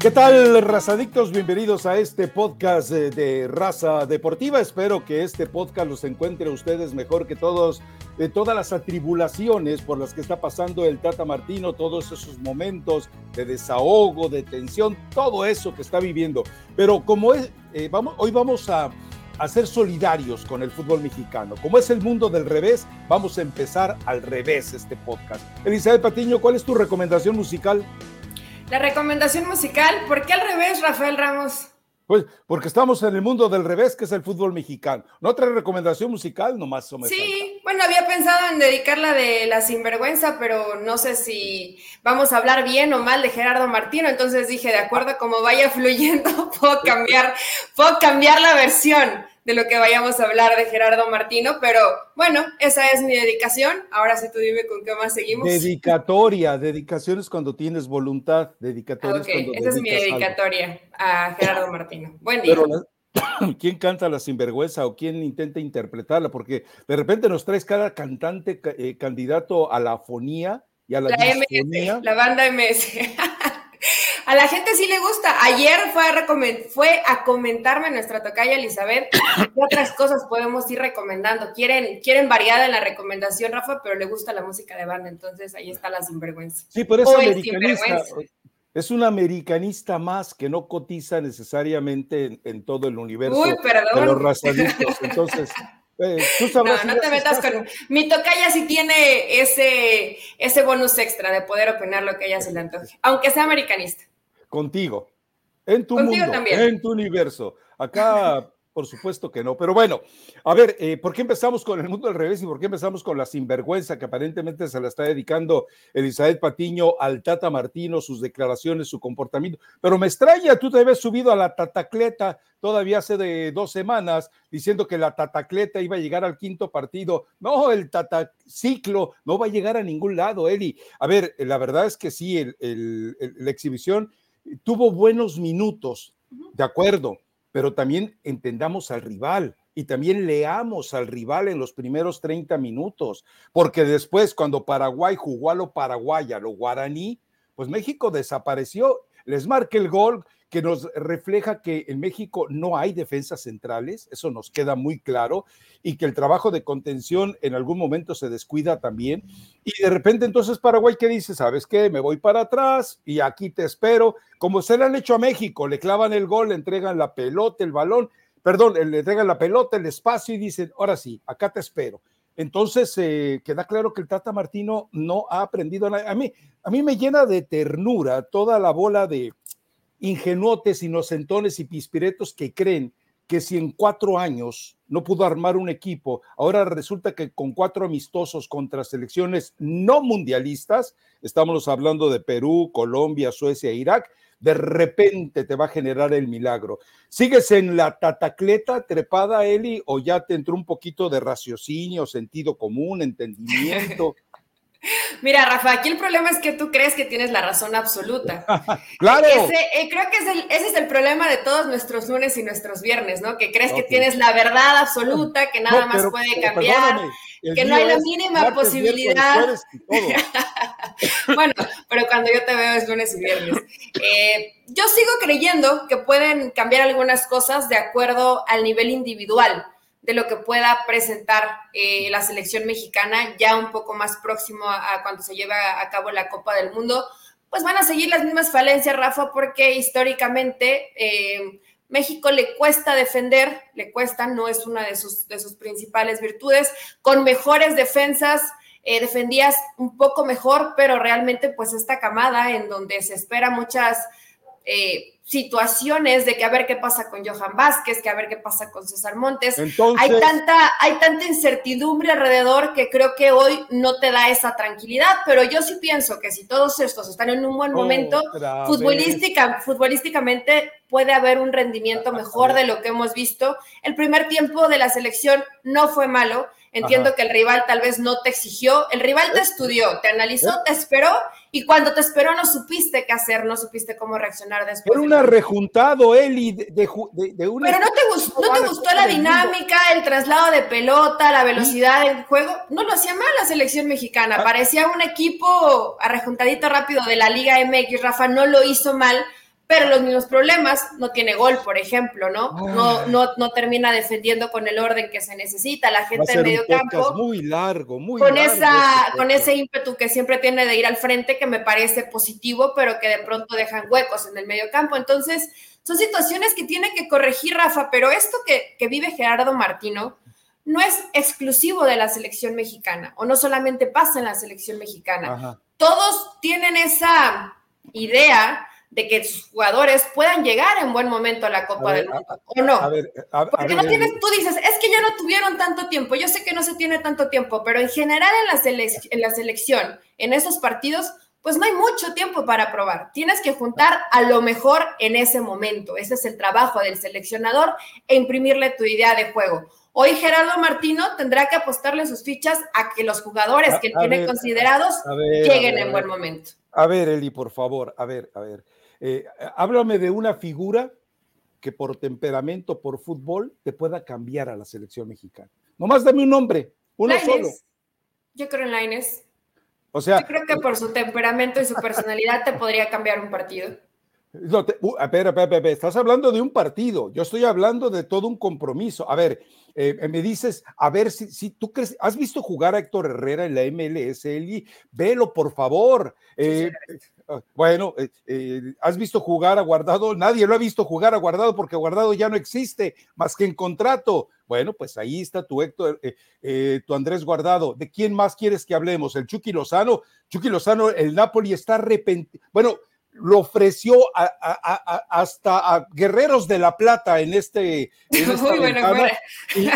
¿Qué tal, razadictos? Bienvenidos a este podcast de, Raza Deportiva. Espero que este podcast los encuentre a ustedes mejor que todos, de todas las atribulaciones por las que está pasando el Tata Martino, todos esos momentos de desahogo, de tensión, todo eso que está viviendo. Pero como es, eh, hoy vamos a, a ser solidarios con el fútbol mexicano. Como es el mundo del revés, vamos a empezar al revés este podcast. Elizabeth Patiño, ¿cuál es tu recomendación musical? La recomendación musical, ¿por qué al revés, Rafael Ramos? Pues porque estamos en el mundo del revés, que es el fútbol mexicano. ¿No otra recomendación musical? Nomás o Sí, bueno, había pensado en dedicarla de La Sinvergüenza, pero no sé si vamos a hablar bien o mal de Gerardo Martino. Entonces dije, de acuerdo a cómo vaya fluyendo, puedo cambiar, puedo cambiar la versión de lo que vayamos a hablar de Gerardo Martino, pero bueno, esa es mi dedicación. Ahora sí tú dime con qué más seguimos. Dedicatoria, dedicación es cuando tienes voluntad, dedicatoria es esa es mi dedicatoria a Gerardo Martino. Buen día. ¿Quién canta la sinvergüenza o quién intenta interpretarla? Porque de repente nos traes cada cantante eh, candidato a la fonía y a la, la la banda MS. A la gente sí le gusta. Ayer fue a, fue a comentarme nuestra tocaya Elizabeth qué otras cosas podemos ir recomendando. Quieren, quieren variada en la recomendación, Rafa, pero le gusta la música de banda, entonces ahí está la sinvergüenza. Sí, por eso americanista. Es un americanista más que no cotiza necesariamente en, todo el universo Uy, de los razaditos. Entonces, eh, no, no te metas con. Mi tocaya sí tiene ese, ese bonus extra de poder opinar lo que ella se le antoje, aunque sea americanista contigo, en tu mundo, en tu universo. Acá, por supuesto que no. Pero bueno, a ver, eh, ¿por qué empezamos con el mundo al revés y por qué empezamos con la sinvergüenza que aparentemente se la está dedicando Elizabeth Patiño al Tata Martino, sus declaraciones, su comportamiento? Pero me extraña, tú te habías subido a la tatacleta todavía hace de dos semanas diciendo que la tatacleta iba a llegar al quinto partido. No, el tataciclo no va a llegar a ningún lado, Eli. A ver, la verdad es que sí, el, la exhibición tuvo buenos minutos, de acuerdo, pero también entendamos al rival y también leamos al rival en los primeros 30 minutos, porque después cuando Paraguay jugó a lo paraguaya, lo guaraní, pues México desapareció, les marca el gol que nos refleja que en México no hay defensas centrales, eso nos queda muy claro, y que el trabajo de contención en algún momento se descuida también. Y de repente entonces Paraguay, ¿qué dice? ¿Sabes qué? Me voy para atrás y aquí te espero, como se le han hecho a México, le clavan el gol, le entregan la pelota, el balón, perdón, le entregan la pelota, el espacio y dicen, ahora sí, acá te espero. Entonces, eh, queda claro que el Tata Martino no ha aprendido nada. A mí, a mí me llena de ternura toda la bola de, ingenuotes, inocentones y pispiretos que creen que si en cuatro años no pudo armar un equipo, ahora resulta que con cuatro amistosos contra selecciones no mundialistas, estamos hablando de Perú, Colombia, Suecia e Irak, de repente te va a generar el milagro. ¿Sigues en la tatacleta trepada, Eli, o ya te entró un poquito de raciocinio, sentido común, entendimiento? Mira, Rafa, aquí el problema es que tú crees que tienes la razón absoluta. claro. Eh, creo que ese es el problema de todos nuestros lunes y nuestros viernes, ¿no? Que crees que tienes la verdad absoluta, que nada más puede cambiar, que no hay la mínima posibilidad. bueno, pero cuando yo te veo es lunes y viernes. Eh, yo sigo creyendo que pueden cambiar algunas cosas de acuerdo al nivel individual de lo que pueda presentar eh, la selección mexicana ya un poco más próximo a, cuando se lleve a cabo la Copa del Mundo, pues van a seguir las mismas falencias, Rafa, porque históricamente eh, México le cuesta defender, le cuesta, no es una de sus, de sus principales virtudes, con mejores defensas. Eh, defendías un poco mejor, pero realmente pues esta camada en donde se espera muchas eh, situaciones de que a ver qué pasa con Johan Vázquez, que a ver qué pasa con César Montes. hay, tanta, hay tanta incertidumbre alrededor que creo que hoy no te da esa tranquilidad, pero yo sí pienso que si todos estos están en un buen momento, futbolística, futbolísticamente puede haber un rendimiento mejor de lo que hemos visto. El primer tiempo de la selección no fue malo. Entiendo que el rival tal vez no te exigió, el rival te estudió, te analizó, te esperó y cuando te esperó no supiste qué hacer, no supiste cómo reaccionar después. Era una rejuntado, Eli, de, de, Pero no te, gustó, ¿no te gustó la dinámica, el traslado de pelota, la velocidad del juego. No lo hacía mal la selección mexicana. Ah. Parecía un equipo arrejuntadito rápido de la Liga MX. Rafa no lo hizo mal pero los mismos problemas, no tiene gol, por ejemplo, ¿no? No, no, no termina defendiendo con el orden que se necesita, la gente en medio campo. Muy largo, muy con largo. Esa, este con ese ímpetu que siempre tiene de ir al frente, que me parece positivo, pero que de pronto dejan huecos en el medio campo. Entonces, son situaciones que tiene que corregir Rafa, pero esto que, que vive Gerardo Martino, no es exclusivo de la selección mexicana o no solamente pasa en la selección mexicana. Todos tienen esa idea de que sus jugadores puedan llegar en buen momento a la Copa del Mundo, ¿o no? Porque no tienes, tú dices, es que ya no tuvieron tanto tiempo, yo sé que no se tiene tanto tiempo, pero en general en la, en la selección, en esos partidos, pues no hay mucho tiempo para probar. Tienes que juntar a lo mejor en ese momento. Ese es el trabajo del seleccionador e imprimirle tu idea de juego. Hoy Gerardo Martino tendrá que apostarle sus fichas a que los jugadores que tiene considerados lleguen en buen momento. A ver, Eli, por favor, a ver, a ver. Eh, háblame de una figura que por temperamento, por fútbol, te pueda cambiar a la selección mexicana. Nomás dame un nombre, uno solo. Yo creo en Laines. O sea, yo creo que por su temperamento y su personalidad te podría cambiar un partido. No, uh, espera, espera, espera, estás hablando de un partido, yo estoy hablando de todo un compromiso. A ver, eh, me dices, a ver si, si, tú crees, ¿has visto jugar a Héctor Herrera en la MLS, Eli? Velo, por favor. Eh, ah, bueno, eh, ¿has visto jugar a Guardado? Nadie lo ha visto jugar a Guardado porque Guardado ya no existe más que en contrato. Bueno, pues ahí está tu Héctor, tu Andrés Guardado. ¿De quién más quieres que hablemos? ¿El Chucky Lozano? Chucky Lozano, el Napoli está arrepentido. Bueno, lo ofreció hasta a Guerreros de la Plata en este. y,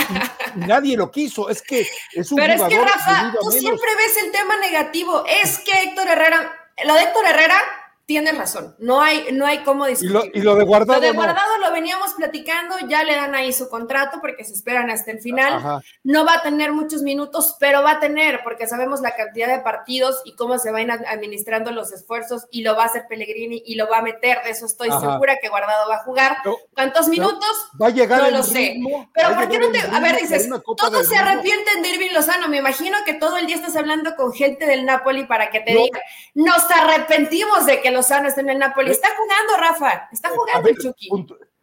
nadie lo quiso. Es que es un Pero es que, Rafa, tú siempre ves el tema negativo. Es que Héctor Herrera, lo de Héctor Herrera tienes razón, no hay, no hay cómo discutir. ¿Y lo, de guardado? Lo de guardado lo veníamos platicando, ya le dan ahí su contrato porque se esperan hasta el final. No va a tener muchos minutos, pero va a tener, porque sabemos la cantidad de partidos y cómo se van administrando los esfuerzos y lo va a hacer Pellegrini y lo va a meter, de eso estoy segura que guardado va a jugar. ¿Cuántos minutos? Va a llegar No lo sé. Pero ¿por qué no te.? A ver, dices, todos se arrepienten de Irving Lozano. Me imagino que todo el día estás hablando con gente del Napoli para que te digan, nos arrepentimos de que Lozano está en el Napoli. Está jugando, Rafa. Está jugando el Chucky.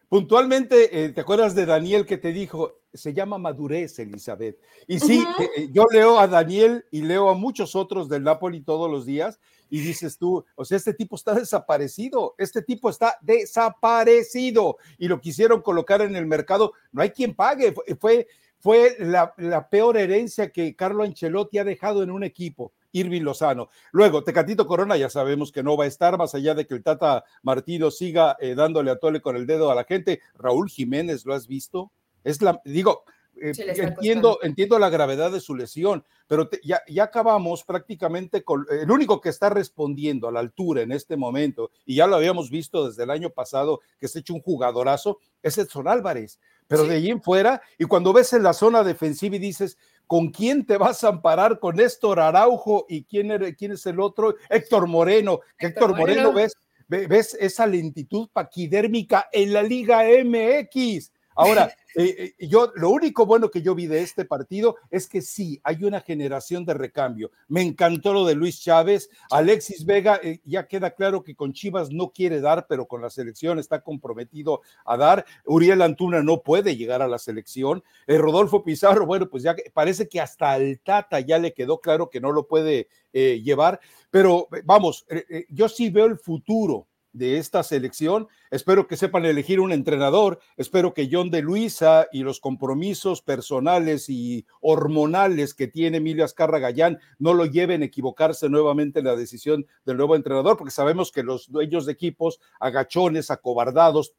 puntualmente, eh, ¿te acuerdas de Daniel que te dijo? Se llama madurez, Elizabeth. Y sí, eh, eh, yo leo a Daniel y leo a muchos otros del Napoli todos los días y dices tú, o sea, este tipo está desaparecido, este tipo está desaparecido y lo quisieron colocar en el mercado, no hay quien pague, fue, fue la, la peor herencia que Carlo Ancelotti ha dejado en un equipo Irving Lozano. Luego, Tecatito Corona ya sabemos que no va a estar, más allá de que el Tata Martino siga eh, dándole a tole con el dedo a la gente. Raúl Jiménez, ¿lo has visto? Es la, digo, eh, entiendo, entiendo la gravedad de su lesión, pero ya, ya, acabamos prácticamente con el único que está respondiendo a la altura en este momento, y ya lo habíamos visto desde el año pasado, que se ha hecho un jugadorazo, es Edson Álvarez. Pero de allí en fuera, y cuando ves en la zona defensiva y dices, ¿Con quién te vas a amparar? ¿Con Néstor Araujo? ¿Y quién, quién es el otro? Héctor Moreno. Héctor, Moreno, ves, ves esa lentitud paquidérmica en la Liga MX. Ahora, eh, eh, yo lo único bueno que yo vi de este partido es que sí, hay una generación de recambio. Me encantó lo de Luis Chávez, Alexis Vega, eh, ya queda claro que con Chivas no quiere dar, pero con la selección está comprometido a dar. Uriel Antuna no puede llegar a la selección. Rodolfo Pizarro, bueno, pues ya parece que hasta al Tata ya le quedó claro que no lo puede llevar, pero vamos, yo sí veo el futuro de esta selección. Espero que sepan elegir un entrenador. Espero que John de Luisa y los compromisos personales y hormonales que tiene Emilio Azcarra Gallán no lo lleven a equivocarse nuevamente en la decisión del nuevo entrenador, porque sabemos que los dueños de equipos, agachones, acobardados,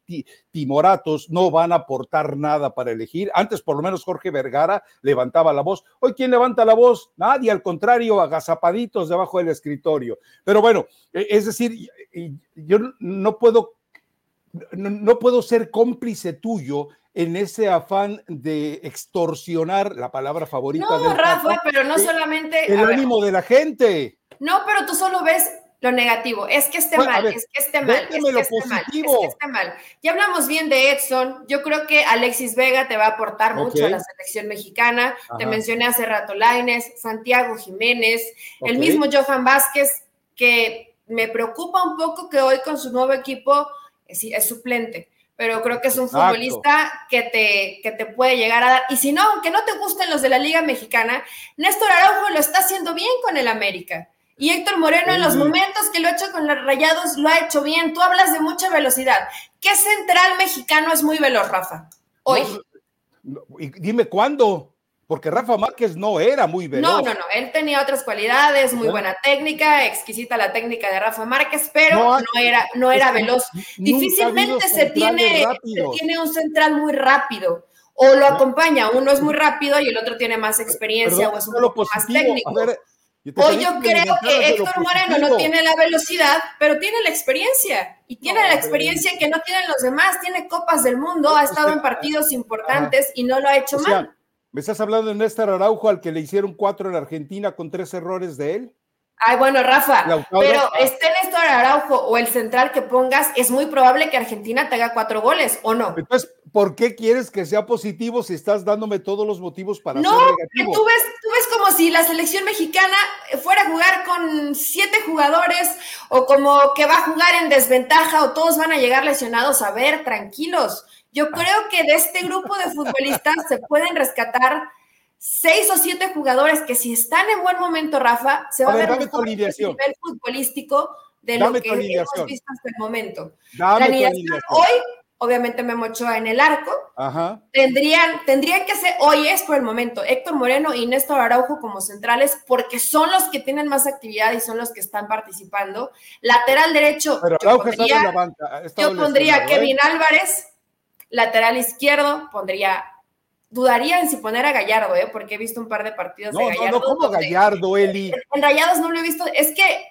timoratos, no van a aportar nada para elegir. Antes, por lo menos, Jorge Vergara levantaba la voz. Hoy, ¿quién levanta la voz? Nadie, al contrario, agazapaditos debajo del escritorio. Pero bueno, e, es decir, yo no puedo, no, puedo ser cómplice tuyo en ese afán de extorsionar la palabra favorita. No, Rafa, pero no solamente. El ánimo de la gente. No, pero tú solo ves lo negativo. Es que esté mal, es que esté mal, es que esté mal, es que esté mal. Ya hablamos bien de Edson. Yo creo que Alexis Vega te va a aportar mucho a la selección mexicana. Te mencioné hace rato Laines, Santiago Jiménez, el mismo Johan Vázquez, que me preocupa un poco que hoy con su nuevo equipo es, es suplente pero creo que es un futbolista que te, que te puede llegar a dar. Y si no, aunque no te gusten los de la Liga Mexicana, Néstor Araujo lo está haciendo bien con el América. Y Héctor Moreno en los momentos que lo ha hecho con los Rayados lo ha hecho bien. Tú hablas de mucha velocidad. ¿Qué central mexicano es muy veloz, Rafa? Hoy. y dime cuándo. Porque Rafa Márquez no era muy veloz. No, no, no. Él tenía otras cualidades, muy buena técnica, exquisita la técnica de Rafa Márquez, pero no, era, no era veloz. Difícilmente se tiene, se tiene un central muy rápido o lo acompaña, uno es muy rápido y el otro tiene más experiencia o es un poco más técnico. o yo creo que Héctor Moreno no tiene la velocidad, pero tiene la experiencia y tiene la experiencia que no tienen los demás, tiene copas del mundo, ha estado en partidos importantes y no lo ha hecho mal. ¿Me estás hablando de Néstor Araujo al que le hicieron cuatro en Argentina con tres errores de él? Ay, bueno, Rafa, pero esté Néstor Araujo o el central que pongas, es muy probable que Argentina te haga cuatro goles, ¿o no? Entonces, ¿por qué quieres que sea positivo si estás dándome todos los motivos para no, ser negativo? No, tú ves, tú ves como si la selección mexicana fuera a jugar con siete jugadores o como que va a jugar en desventaja o todos van a llegar lesionados. A ver, tranquilos. Yo creo que de este grupo de futbolistas se pueden rescatar seis o siete jugadores que si están en buen momento, Rafa, se va a, ver mejor el nivel futbolístico de lo que hemos visto hasta el momento. la alineación hoy, obviamente me mochó en el arco. Tendrían, tendrían que ser, hoy es por el momento, Héctor Moreno y Néstor Araujo como centrales, porque son los que tienen más actividad y son los que están participando. Lateral derecho, yo pondría, yo pondría Kevin ¿eh? Álvarez, Lateral izquierdo, pondría, dudaría en si poner a Gallardo, ¿eh? porque he visto un par de partidos de Gallardo. No, no, ¿cómo Gallardo, Eli? En Rayados no lo he visto, es que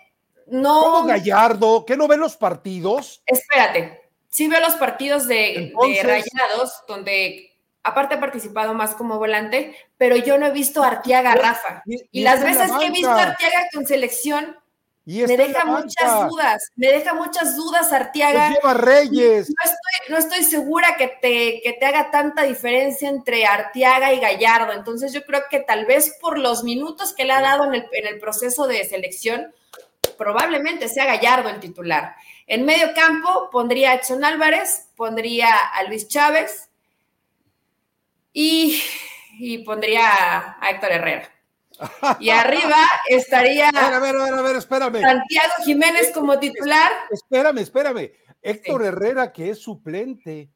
no. ¿Cómo Gallardo? ¿Qué no ve los partidos? Espérate, sí veo los partidos de, Rayados, donde aparte he participado más como volante, pero yo no he visto a Arteaga Rafa. Y, las veces que he visto a Arteaga con selección, me deja muchas dudas, me deja muchas dudas, Artiaga. lleva Reyes. No estoy, segura que te, que te haga tanta diferencia entre Artiaga y Gallardo. Entonces yo creo que tal vez por los minutos que le ha dado en el, en el proceso de selección, probablemente sea Gallardo el titular. En medio campo pondría a Edson Álvarez, pondría a Luis Chávez y, y pondría a Héctor Herrera. Y arriba estaría a ver, a ver, a ver, espérame. Santiago Jiménez como titular. Espérame, espérame. Héctor Herrera, que es suplente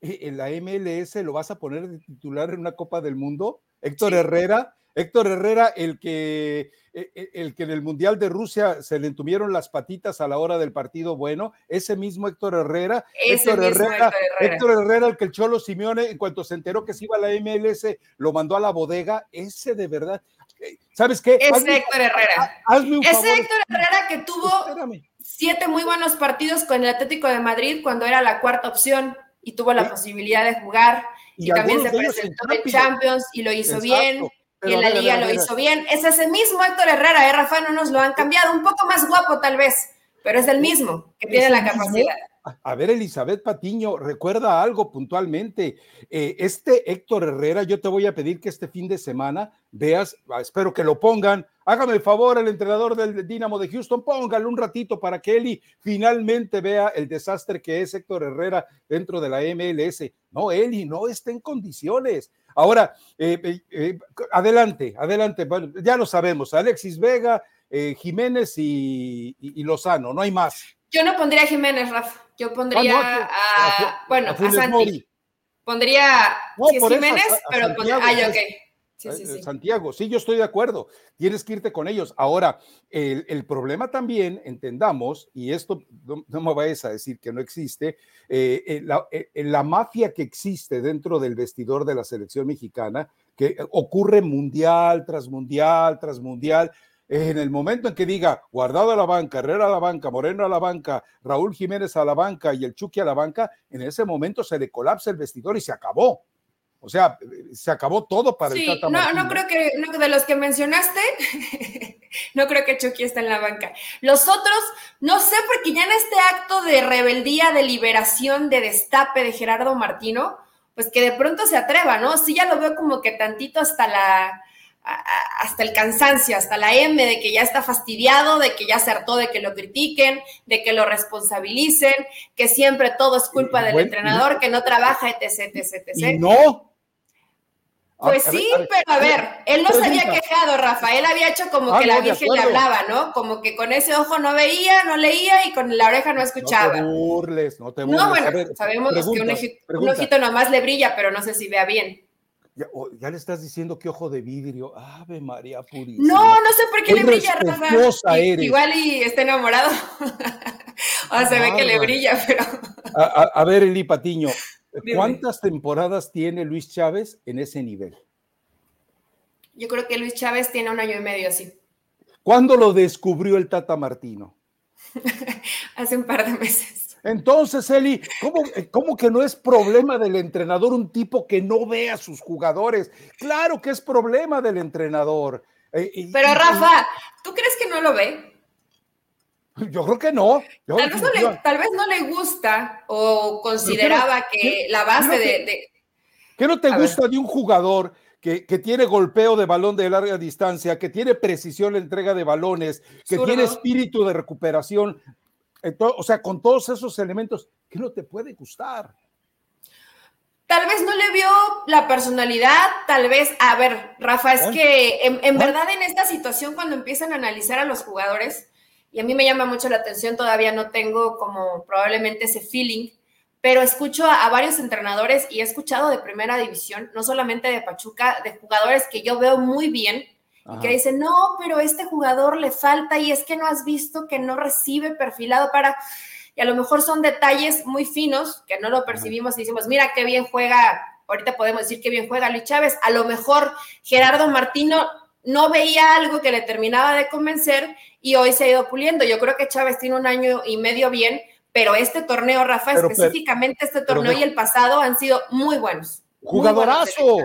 eh, en la MLS, ¿lo vas a poner de titular en una Copa del Mundo? Héctor Herrera, Héctor Herrera, el que, e, e, el que en el Mundial de Rusia se le entuvieron las patitas a la hora del partido bueno, ese mismo Héctor Herrera, Héctor, Herrera Héctor Herrera, el que el Cholo Simeone, en cuanto se enteró que se iba a la MLS, lo mandó a la bodega, ese de verdad, ¿sabes qué? Ese Héctor Herrera. ese Héctor Herrera que tuvo siete muy buenos partidos con el Atlético de Madrid cuando era la cuarta opción y tuvo la posibilidad de jugar y, también se presentó en Champions. Y lo hizo bien y en la liga lo hizo bien. Es ese mismo Héctor Herrera, ¿eh, Rafa? No nos lo han cambiado, un poco más guapo tal vez, pero es el mismo que tiene la capacidad. A ver, Elizabeth Patiño, recuerda algo puntualmente. Eh, este Héctor Herrera, yo te voy a pedir que este fin de semana veas, ah, espero que lo pongan. Hágame el favor, el entrenador del Dinamo de Houston, póngalo un ratito para que Eli finalmente vea el desastre que es Héctor Herrera dentro de la MLS. No, Eli no está en condiciones. Ahora, eh, eh, eh, adelante, adelante. Bueno, ya lo sabemos, Alexis Vega, Jiménez y, Lozano, no hay más. Yo no pondría a Jiménez, Rafa. Yo pondría ah, a, bueno, a, Santi. Pondría Jiménez, pero pondría, ay, ok. Eh, eh, Santiago, sí, yo estoy de acuerdo, tienes que irte con ellos. Ahora, el, problema también, entendamos, y esto no, me vayas a decir que no existe, eh, la, mafia que existe dentro del vestidor de la selección mexicana, que ocurre mundial tras mundial tras mundial, en el momento en que diga Guardado a la banca, Herrera a la banca, Moreno a la banca, Raúl Jiménez a la banca y el Chucky a la banca, en ese momento se le colapsa el vestidor y se acabó. O sea, se acabó todo para el Tata no, no creo que, de los que mencionaste, no creo que Chucky esté en la banca. Los otros, no sé, porque ya en este acto de rebeldía, de liberación, de destape de Gerardo Martino, pues que de pronto se atreva, ¿no? Sí, ya lo veo como que tantito hasta la, hasta el cansancio, hasta la M, de que ya está fastidiado, de que ya se hartó de que lo critiquen, de que lo responsabilicen, que siempre todo es culpa del entrenador, que no trabaja, etc, etc, etc. no. Pues sí, pero a ver, él no se había quejado, Rafael había hecho como ah, que la Virgen le hablaba, ¿no? Como que con ese ojo no veía, no leía y con la oreja no escuchaba. No te burles, no te burles. No, bueno, sabemos que un, un ojito nomás le brilla, pero no sé si vea bien. Ya, le estás diciendo que ojo de vidrio. Ave María Purísima. No, no sé por qué le brilla, Rafa. Igual y está enamorado. o se ve que le brilla, pero. a, ver, Eli Patiño, ¿cuántas temporadas tiene Luis Chávez en ese nivel? Yo creo que Luis Chávez tiene un año y medio así. ¿Cuándo lo descubrió el Tata Martino? Hace un par de meses. Entonces, Eli, eh, ¿cómo, que no es problema del entrenador un tipo que no ve a sus jugadores? Claro que es problema del entrenador. Eh, Pero Rafa, ¿tú crees que no lo ve? Yo creo que no. tal, vez no le, gusta o consideraba que la base de, ¿Qué no te gusta de un jugador que, tiene golpeo de balón de larga distancia, que tiene precisión en entrega de balones, que tiene espíritu de recuperación? O sea, con todos esos elementos, ¿qué no te puede gustar? Tal vez no le vio la personalidad, tal vez, a ver, Rafa, es que en, verdad en esta situación cuando empiezan a analizar a los jugadores, y a mí me llama mucho la atención, todavía no tengo como probablemente ese feeling, pero escucho a, a, varios entrenadores y he escuchado de primera división, no solamente de Pachuca, de jugadores que yo veo muy bien, que dice, no, pero este jugador le falta y es que no has visto que no recibe perfilado para... Y a lo mejor son detalles muy finos que no lo percibimos y decimos, mira qué bien juega, ahorita podemos decir qué bien juega Luis Chávez. A lo mejor Gerardo Martino no veía algo que le terminaba de convencer y hoy se ha ido puliendo. Yo creo que Chávez tiene un año y medio bien, pero este torneo, Rafa, específicamente este torneo y el pasado han sido muy buenos. Jugadorazo.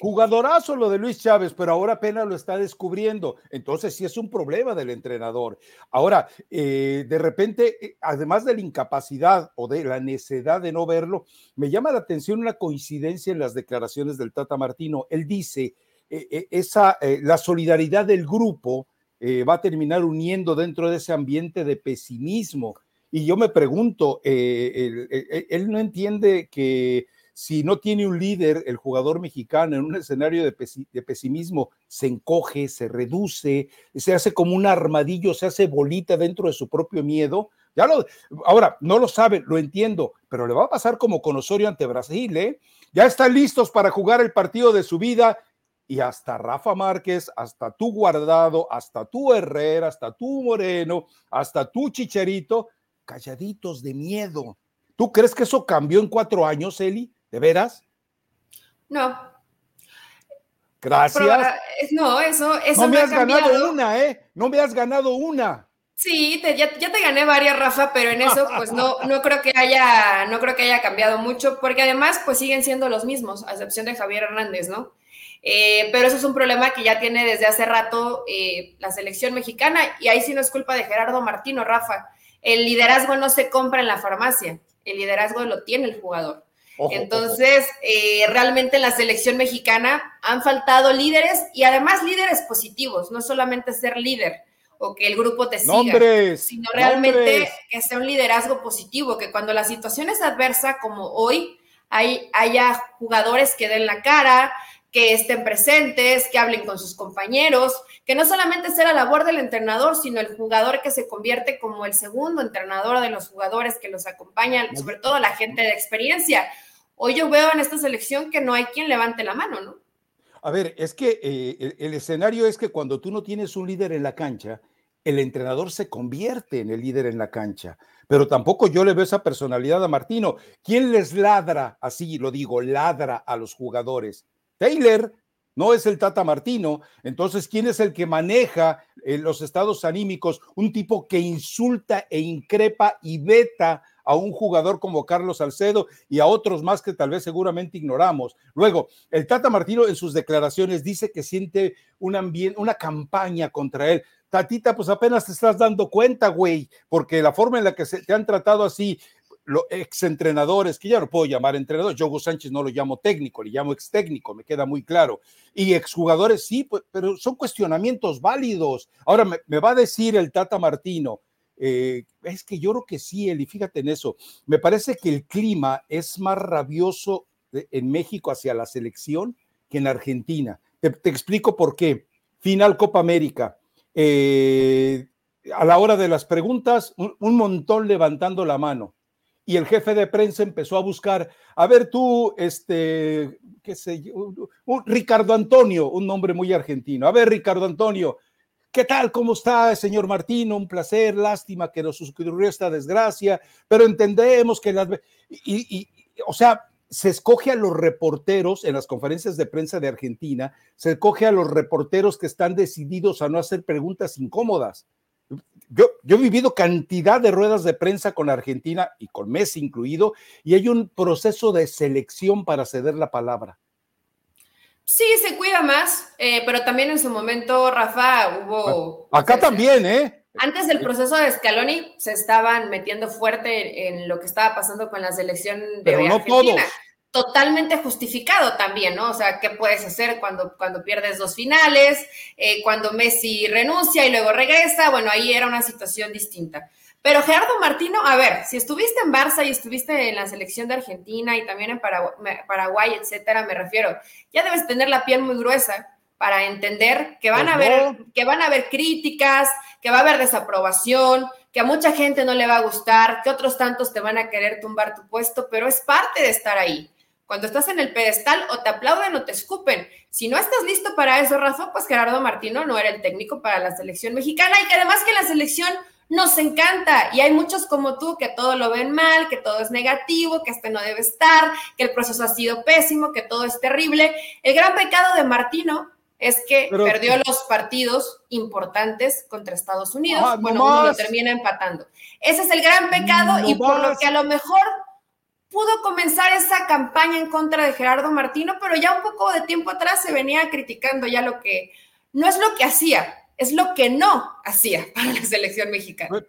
Jugadorazo lo de Luis Chávez, pero ahora apenas lo está descubriendo. Entonces sí es un problema del entrenador. Ahora, eh, de repente, eh, además de la incapacidad o de la necedad de no verlo, me llama la atención una coincidencia en las declaraciones del Tata Martino. Él dice, eh, esa, la solidaridad del grupo va a terminar uniendo dentro de ese ambiente de pesimismo. Y yo me pregunto, él no entiende que si no tiene un líder, el jugador mexicano en un escenario de, pesimismo se encoge, se reduce, se hace como un armadillo, se hace bolita dentro de su propio miedo. Ya lo, ahora, no lo sabe, lo entiendo, pero le va a pasar como con Osorio ante Brasil, ¿eh? Ya están listos para jugar el partido de su vida y hasta Rafa Márquez, hasta tú Guardado, hasta tú Herrera, hasta tú Moreno, hasta tú Chicharito, calladitos de miedo. ¿Tú crees que eso cambió en cuatro años, Eli? ¿De veras? No. Gracias. no, eso, eso no me has ganado una, ¿eh? No me has ganado una. Sí, ya, te gané varias, Rafa, pero en eso, pues no, no creo que haya, no creo que haya cambiado mucho, porque además, pues siguen siendo los mismos, a excepción de Javier Hernández, ¿no? Eh, pero eso es un problema que ya tiene desde hace rato eh, la selección mexicana, y ahí sí no es culpa de Gerardo Martino, Rafa. El liderazgo no se compra en la farmacia, el liderazgo lo tiene el jugador. Entonces, eh, realmente en la selección mexicana han faltado líderes y además líderes positivos, no solamente ser líder o que el grupo te siga, sino realmente que sea un liderazgo positivo, que cuando la situación es adversa como hoy, hay, haya jugadores que den la cara, que estén presentes, que hablen con sus compañeros, que no solamente sea la labor del entrenador, sino el jugador que se convierte como el segundo entrenador de los jugadores que los acompañan, sobre todo la gente de experiencia Hoy yo veo en esta selección que no hay quien levante la mano, ¿no? A ver, es que eh, el, escenario es que cuando tú no tienes un líder en la cancha, el entrenador se convierte en el líder en la cancha. Pero tampoco yo le veo esa personalidad a Martino. ¿Quién les ladra? Así lo digo, ladra a los jugadores. Taylor no es el Tata Martino. Entonces, ¿quién es el que maneja eh, los estados anímicos? Un tipo que insulta e increpa y veta a un jugador como Carlos Salcedo y a otros más que tal vez seguramente ignoramos. Luego, el Tata Martino en sus declaraciones dice que siente un ambiente, una campaña contra él. Tatita, pues apenas te estás dando cuenta, güey, porque la forma en la que se, te han tratado así, los exentrenadores, que ya no puedo llamar entrenador, Yogo Sánchez no lo llamo técnico, le llamo ex técnico, me queda muy claro. Y exjugadores sí, pues, pero son cuestionamientos válidos. Ahora me, va a decir el Tata Martino, eh, es que yo creo que sí, Eli, fíjate en eso. Me parece que el clima es más rabioso en México hacia la selección que en Argentina. Te, explico por qué. Final Copa América. Eh, a la hora de las preguntas, un, montón levantando la mano. Y el jefe de prensa empezó a buscar, a ver tú, este, qué sé yo, Ricardo Antonio, un nombre muy argentino. A ver, Ricardo Antonio, ¿Qué tal? ¿Cómo está, señor Martino? Un placer, lástima que nos ocurrió esta desgracia, pero entendemos que las... y, o sea, se escoge a los reporteros en las conferencias de prensa de Argentina, se escoge a los reporteros que están decididos a no hacer preguntas incómodas. Yo, yo, he vivido cantidad de ruedas de prensa con Argentina y con Messi incluido, y hay un proceso de selección para ceder la palabra. Sí, se cuida más, eh, pero también en su momento, Rafa, hubo... Acá también, ¿eh? Antes del proceso de Scaloni se estaban metiendo fuerte en lo que estaba pasando con la selección de Pero no Argentina. Totalmente justificado también, ¿no? O sea, ¿qué puedes hacer cuando, cuando pierdes dos finales? Eh, cuando Messi renuncia y luego regresa, bueno, ahí era una situación distinta. Pero Gerardo Martino, a ver, si estuviste en Barça y estuviste en la selección de Argentina y también en Paraguay, Paraguay etcétera, me refiero, ya debes tener la piel muy gruesa para entender que van, pues a haber, que van a haber críticas, que va a haber desaprobación, que a mucha gente no le va a gustar, que otros tantos te van a querer tumbar tu puesto, pero es parte de estar ahí. Cuando estás en el pedestal o te aplauden o te escupen. Si no estás listo para eso, Rafa, pues Gerardo Martino no era el técnico para la selección mexicana y que además que la selección nos encanta y hay muchos como tú que todo lo ven mal, que todo es negativo, que este no debe estar, que el proceso ha sido pésimo, que todo es terrible. El gran pecado de Martino es que perdió los partidos importantes contra Estados Unidos. Ah, bueno, uno lo termina empatando. Ese es el gran pecado y por lo que a lo mejor pudo comenzar esa campaña en contra de Gerardo Martino, pero ya un poco de tiempo atrás se venía criticando ya lo que no es lo que hacía, es lo que no hacía para la selección mexicana.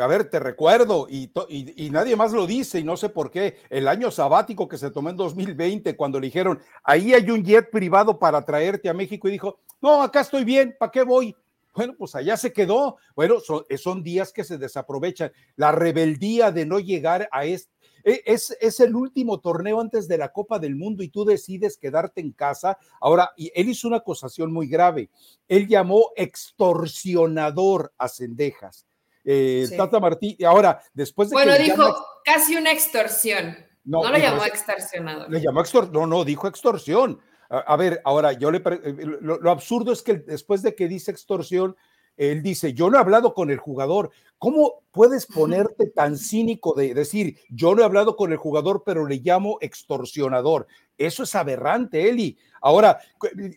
A ver, te recuerdo, y, y, nadie más lo dice, y no sé por qué, el año sabático que se tomó en 2020, cuando le dijeron, ahí hay un jet privado para traerte a México, y dijo, no, acá estoy bien, ¿para qué voy? Bueno, pues allá se quedó. Bueno, son, son días que se desaprovechan. La rebeldía de no llegar a este e, es, el último torneo antes de la Copa del Mundo y tú decides quedarte en casa. Ahora, y él hizo una acusación muy grave. Él llamó extorsionador a Cendejas. Eh, Tata Martí, ahora, después de bueno, dijo casi una extorsión. No, lo llamó extorsionador. Le llamó extorsión. No, no, dijo extorsión. A, ver, ahora, yo le. Eh, lo, absurdo es que después de que dice extorsión, él dice, yo no he hablado con el jugador. ¿Cómo puedes ponerte tan cínico de decir, yo no he hablado con el jugador, pero le llamo extorsionador? Eso es aberrante, Eli. Ahora,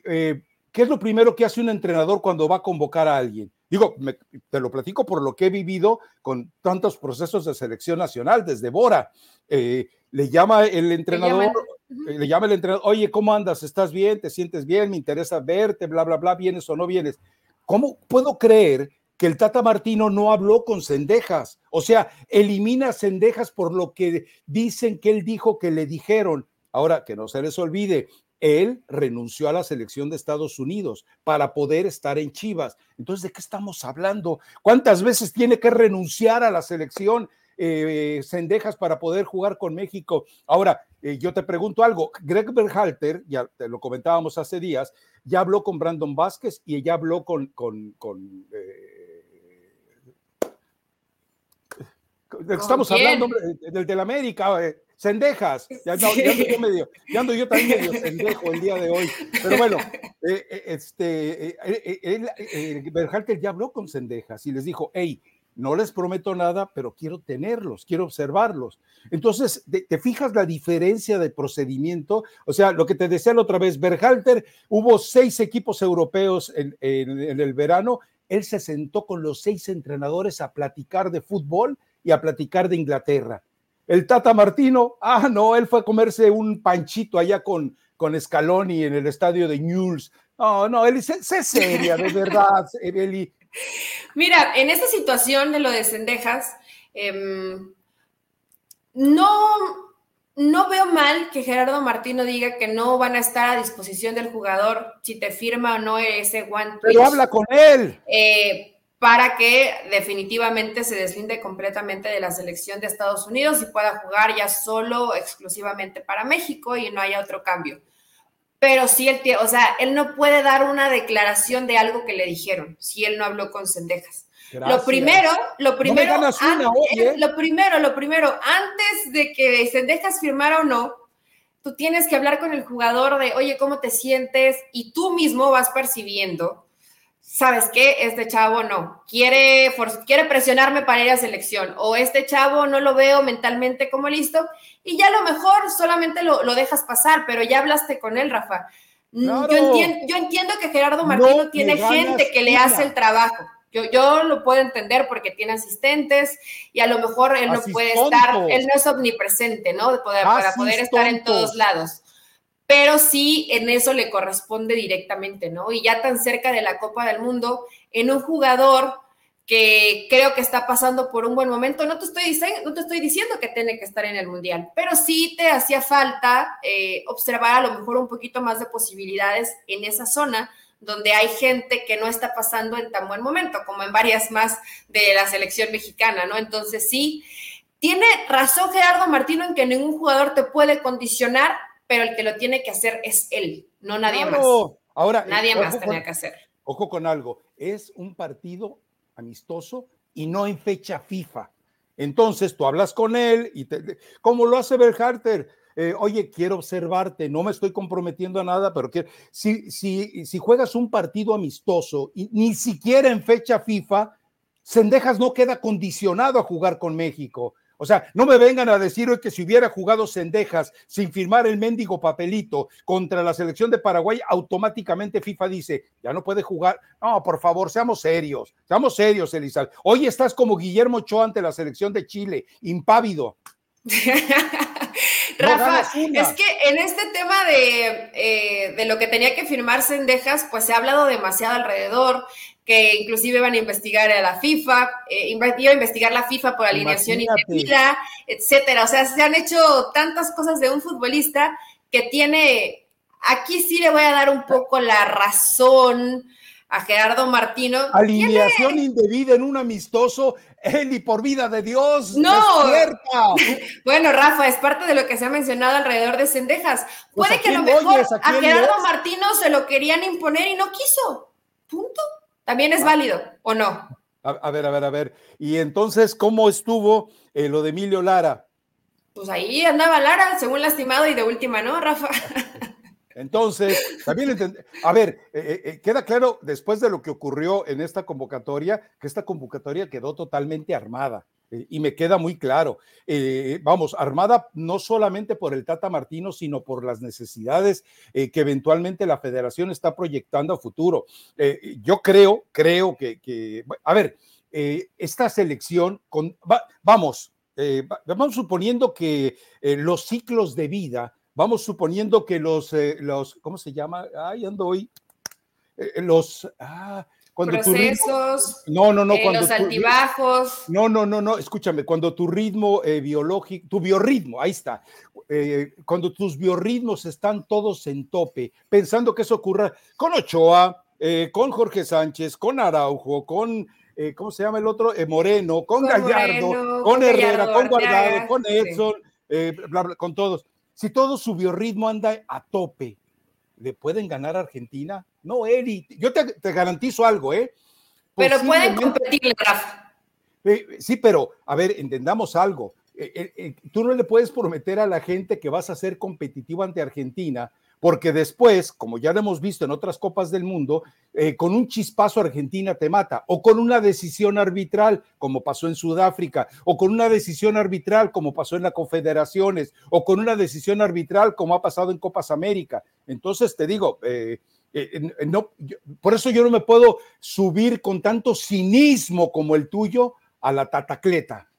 eh, ¿qué es lo primero que hace un entrenador cuando va a convocar a alguien? Digo, te lo platico por lo que he vivido con tantos procesos de selección nacional desde Bora. Eh, le llama el entrenador, eh, le llama el entrenador, oye, ¿cómo andas? ¿Estás bien? ¿Te sientes bien? Me interesa verte, bla, bla, bla, ¿vienes o no vienes? ¿Cómo puedo creer que el Tata Martino no habló con Cendejas? O sea, elimina Cendejas por lo que dicen que él dijo que le dijeron. Ahora, que no se les olvide, él renunció a la selección de Estados Unidos para poder estar en Chivas. Entonces, ¿de qué estamos hablando? ¿Cuántas veces tiene que renunciar a la selección eh, Cendejas para poder jugar con México? Ahora, eh, yo te pregunto algo. Greg Berhalter, ya te lo comentábamos hace días, ya habló con Brandon Vázquez y ella habló con, con, con eh, estamos hablando del, del América, eh, Cendejas, ya, ando yo medio, ya ando yo también medio cendejo el día de hoy, pero bueno, eh, este, eh, Berhalter ya habló con Cendejas y les dijo, hey, no les prometo nada, pero quiero tenerlos, quiero observarlos. Entonces, te, fijas la diferencia de procedimiento. O sea, lo que te decía la otra vez, Berhalter, hubo seis equipos europeos en, el verano. Él se sentó con los seis entrenadores a platicar de fútbol y a platicar de Inglaterra. El Tata Martino, ah, no, él fue a comerse un panchito allá con, con Scaloni en el estadio de Newell's. No, no, él sé, seria, de verdad, Eli. Mira, en esta situación de lo de Cendejas, em, no, no veo mal que Gerardo Martino diga que no van a estar a disposición del jugador si te firma o no ese one. Pero habla con él. Eh, para que definitivamente se deslinde completamente de la selección de Estados Unidos y pueda jugar ya solo exclusivamente para México y no haya otro cambio. Pero sí, el o sea, él no puede dar una declaración de algo que le dijeron si él no habló con Cendejas. Lo primero, lo primero, ¿eh? lo primero, lo primero, antes de que Cendejas firmara o no, tú tienes que hablar con el jugador de, oye, ¿cómo te sientes? Y tú mismo vas percibiendo ¿sabes qué? Este chavo no, quiere, quiere presionarme para ir a selección, o este chavo no lo veo mentalmente como listo, y ya a lo mejor solamente lo, dejas pasar, pero ya hablaste con él, Rafa. Mm, yo, entiendo, que Gerardo Martino tiene gente que le hace el trabajo. Yo, yo lo puedo entender porque tiene asistentes y a lo mejor él no puede estar, él no es omnipresente, ¿no? para poder estar en todos lados pero sí en eso le corresponde directamente, ¿no? Y ya tan cerca de la Copa del Mundo, en un jugador que creo que está pasando por un buen momento, no te estoy, diciendo, no te estoy diciendo que tiene que estar en el Mundial, pero sí te hacía falta eh, observar a lo mejor un poquito más de posibilidades en esa zona donde hay gente que no está pasando en tan buen momento, como en varias más de la selección mexicana, ¿no? Entonces sí, tiene razón Gerardo Martino en que ningún jugador te puede condicionar pero el que lo tiene que hacer es él, no nadie más. Ahora, nadie más tenía que hacer. Ojo con algo, es un partido amistoso y no en fecha FIFA. Entonces tú hablas con él y te, como lo hace Berharter, eh, oye, quiero observarte, no me estoy comprometiendo a nada, pero quiero, si, si, si juegas un partido amistoso y ni siquiera en fecha FIFA, Sendejas no queda condicionado a jugar con México. O sea, no me vengan a decir hoy que si hubiera jugado Cendejas sin firmar el mendigo papelito contra la selección de Paraguay, automáticamente FIFA dice, ya no puede jugar. No, por favor, seamos serios, seamos serios, Elizabeth. Hoy estás como Guillermo Ochoa ante la selección de Chile, impávido. Rafa, es que en este tema de, eh, de, lo que tenía que firmar Cendejas, pues se ha hablado demasiado alrededor que inclusive van a investigar a la FIFA, eh, iba a investigar la FIFA por alineación indebida, etcétera. O sea, se han hecho tantas cosas de un futbolista que tiene, aquí sí le voy a dar un poco la razón a Gerardo Martino. Alineación indebida en un amistoso, él y por vida de Dios. No. bueno, Rafa, es parte de lo que se ha mencionado alrededor de Cendejas. Pues, Puede que a lo mejor a Gerardo Martino se lo querían imponer y no quiso. Punto. ¿También es válido o no? A, ver, a ver, a ver. Y entonces, ¿cómo estuvo eh, lo de Emilio Lara? Pues ahí andaba Lara, según lastimado y de última, ¿no, Rafa? Entonces, también a ver, eh, eh, queda claro después de lo que ocurrió en esta convocatoria, que esta convocatoria quedó totalmente armada. Eh, y me queda muy claro. Eh, vamos, armada no solamente por el Tata Martino, sino por las necesidades eh, que eventualmente la federación está proyectando a futuro. yo creo, creo que, a ver, esta selección, con, vamos, vamos suponiendo que los ciclos de vida, vamos suponiendo que los, los ¿cómo se llama? Ay, ando hoy. los, ah, procesos, no, no, no, eh, cuando los altibajos. No, no, no, no, escúchame, cuando tu ritmo eh, biológico, tu biorritmo, ahí está, eh, cuando tus biorritmos están todos en tope, pensando que eso ocurra con Ochoa, con Jorge Sánchez, con Araujo, con, ¿cómo se llama el otro? Moreno, con, Gallardo, con, Herrera, con Guardado, con Edson, con todos. Si todo su biorritmo anda a tope, ¿le pueden ganar a Argentina? No, Eri, yo te, garantizo algo, ¿eh? Pero pueden competir, Rafa. Eh, sí, pero, a ver, entendamos algo. Eh, eh, tú no le puedes prometer a la gente que vas a ser competitivo ante Argentina, porque después, como ya lo hemos visto en otras copas del mundo, con un chispazo Argentina te mata, o con una decisión arbitral, como pasó en Sudáfrica, o con una decisión arbitral, como pasó en las Confederaciones, o con una decisión arbitral, como ha pasado en Copas América. Entonces, te digo, eh, no, por eso yo no me puedo subir con tanto cinismo como el tuyo a la tatacleta.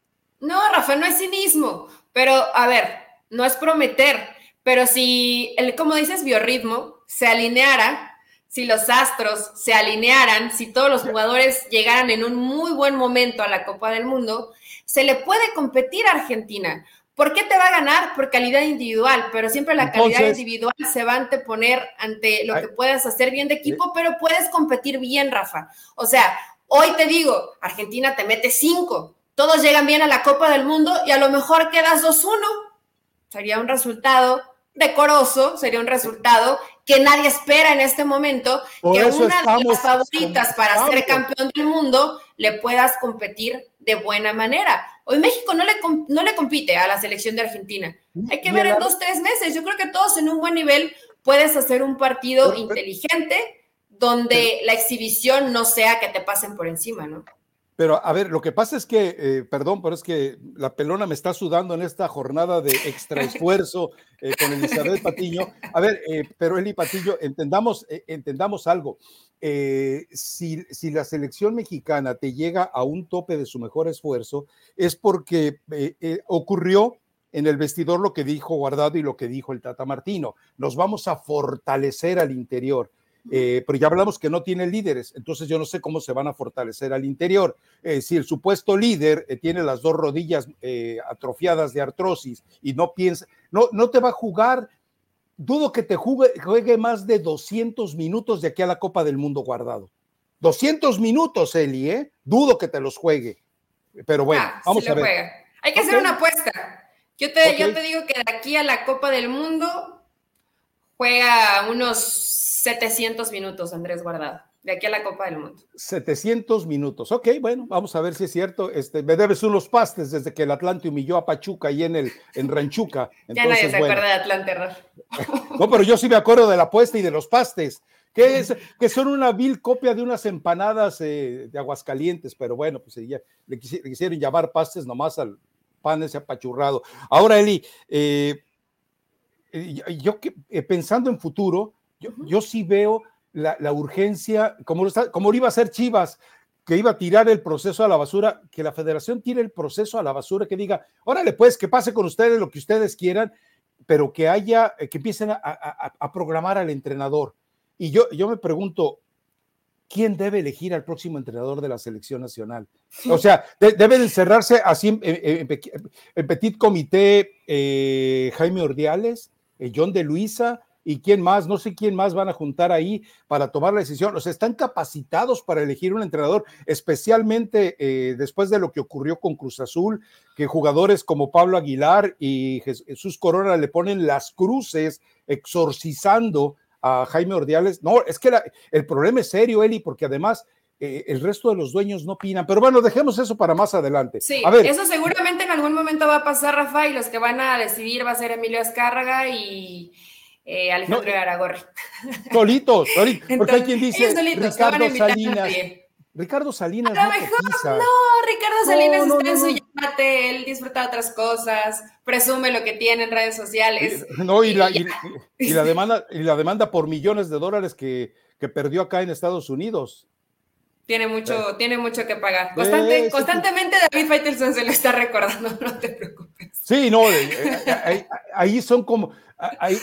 No, Rafael, no es cinismo, pero a ver, no es prometer, pero si, el, como dices, biorritmo se alineara, si los astros se alinearan, si todos los jugadores llegaran en un muy buen momento a la Copa del Mundo, se le puede competir a Argentina ¿Por qué te va a ganar? Por calidad individual, pero siempre la calidad individual se va a anteponer ante lo que puedas hacer bien de equipo, pero puedes competir bien, Rafa. O sea, hoy te digo, Argentina te mete cinco, todos llegan bien a la Copa del Mundo y a lo mejor quedas 2-1. Sería un resultado decoroso, sería un resultado que nadie espera en este momento, que una de las favoritas para ser campeón del mundo le puedas competir de buena manera. Hoy México no le, no le compite a la selección de Argentina. Hay que ver en dos, tres meses. Yo creo que todos en un buen nivel puedes hacer un partido inteligente donde la exhibición no sea que te pasen por encima, ¿no? Pero a ver, lo que pasa es que, eh, perdón, pero es que la pelona me está sudando en esta jornada de extra esfuerzo eh, con Elizabeth Patiño. A ver, eh, pero Eli Patiño, entendamos, entendamos algo. Si, si, la selección mexicana te llega a un tope de su mejor esfuerzo, es porque ocurrió en el vestidor lo que dijo Guardado y lo que dijo el Tata Martino. Nos vamos a fortalecer al interior eh, pero ya hablamos que no tiene líderes, entonces yo no sé cómo se van a fortalecer al interior. Eh, si el supuesto líder eh, tiene las dos rodillas atrofiadas de artrosis y no piensa, no, no te va a jugar, dudo que te juegue, juegue más de 200 minutos de aquí a la Copa del Mundo guardado. 200 minutos, Eli, ¿eh? Dudo que te los juegue. Pero bueno, ah, vamos a ver. Hay que hacer una apuesta. Yo te, yo te digo que de aquí a la Copa del Mundo juega unos 700 minutos, Andrés Guardado, de aquí a la Copa del Mundo. 700 minutos, ok, bueno, vamos a ver si es cierto. Este, me debes unos pastes desde que el Atlante humilló a Pachuca y en, el, en Ranchuca. ya nadie se acuerda de Atlante, Rafa. no, pero yo sí me acuerdo de la apuesta y de los pastes. Que, es, que son una vil copia de unas empanadas eh, de Aguascalientes, pero bueno, pues ya le, quisieron llamar pastes nomás al pan ese apachurrado. Ahora, Eli, eh, eh, yo pensando en futuro, yo, sí veo la, urgencia, como, como lo iba a hacer Chivas, que iba a tirar el proceso a la basura, que la federación tire el proceso a la basura, que diga, órale pues, que pase con ustedes lo que ustedes quieran, pero que haya, que empiecen a, programar al entrenador. Y yo, yo me pregunto, ¿quién debe elegir al próximo entrenador de la selección nacional? O sea, deben encerrarse así en, petit comité eh, Jaime Ordiales, eh, John de Luisa, y quién más, no sé quién más van a juntar ahí para tomar la decisión. O sea, están capacitados para elegir un entrenador, especialmente eh, después de lo que ocurrió con Cruz Azul, que jugadores como Pablo Aguilar y Jesús Corona le ponen las cruces exorcizando a Jaime Ordiales. No, es que el problema es serio, Eli, porque además eh, el resto de los dueños no opinan. Pero bueno, dejemos eso para más adelante. Sí, a ver. eso seguramente en algún momento va a pasar, Rafa, y los que van a decidir va a ser Emilio Escárraga y eh, Alejandro no, Aragorri. Solitos, solitos, porque hay quien dice Ricardo Salinas. Ricardo Salinas. A lo mejor, no, Ricardo Salinas está en su yate, él disfruta otras cosas, presume lo que tiene en redes sociales. No, y, la, y, la, demanda, y la demanda por millones de dólares que, que perdió acá en Estados Unidos. Tiene mucho, tiene mucho que pagar. Constante, constantemente David Faitelson se lo está recordando, no te preocupes. Sí, no, eh, eh, ahí son como,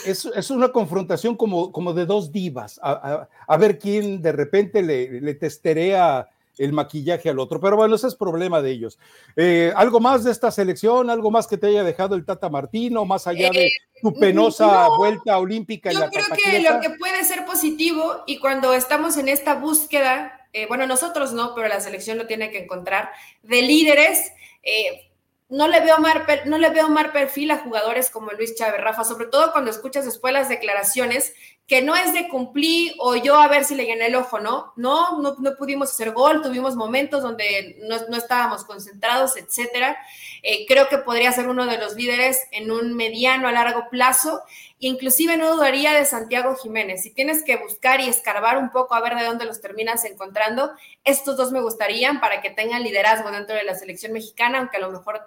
es, es, una confrontación como, como de dos divas, a, ver quién de repente le, le, testerea el maquillaje al otro. Pero bueno, ese es problema de ellos. Eh, ¿Algo más de esta selección? ¿Algo más que te haya dejado el Tata Martino, más allá de tu eh, penosa vuelta olímpica? Yo creo que lo que puede ser positivo y cuando estamos en esta búsqueda, eh, bueno, nosotros no, pero la selección lo tiene que encontrar, de líderes. Eh, no le veo mal, no le veo mal perfil a jugadores como Luis Chávez, Rafa, sobre todo cuando escuchas después las declaraciones que no es de cumplir o yo a ver si le llené el ojo, ¿no? No, no, pudimos hacer gol, tuvimos momentos donde no, estábamos concentrados, etcétera. Eh, creo que podría ser uno de los líderes en un mediano a largo plazo. Inclusive no dudaría de Santiago Jiménez. Si tienes que buscar y escarbar un poco a ver de dónde los terminas encontrando, estos dos me gustarían para que tengan liderazgo dentro de la selección mexicana, aunque a lo mejor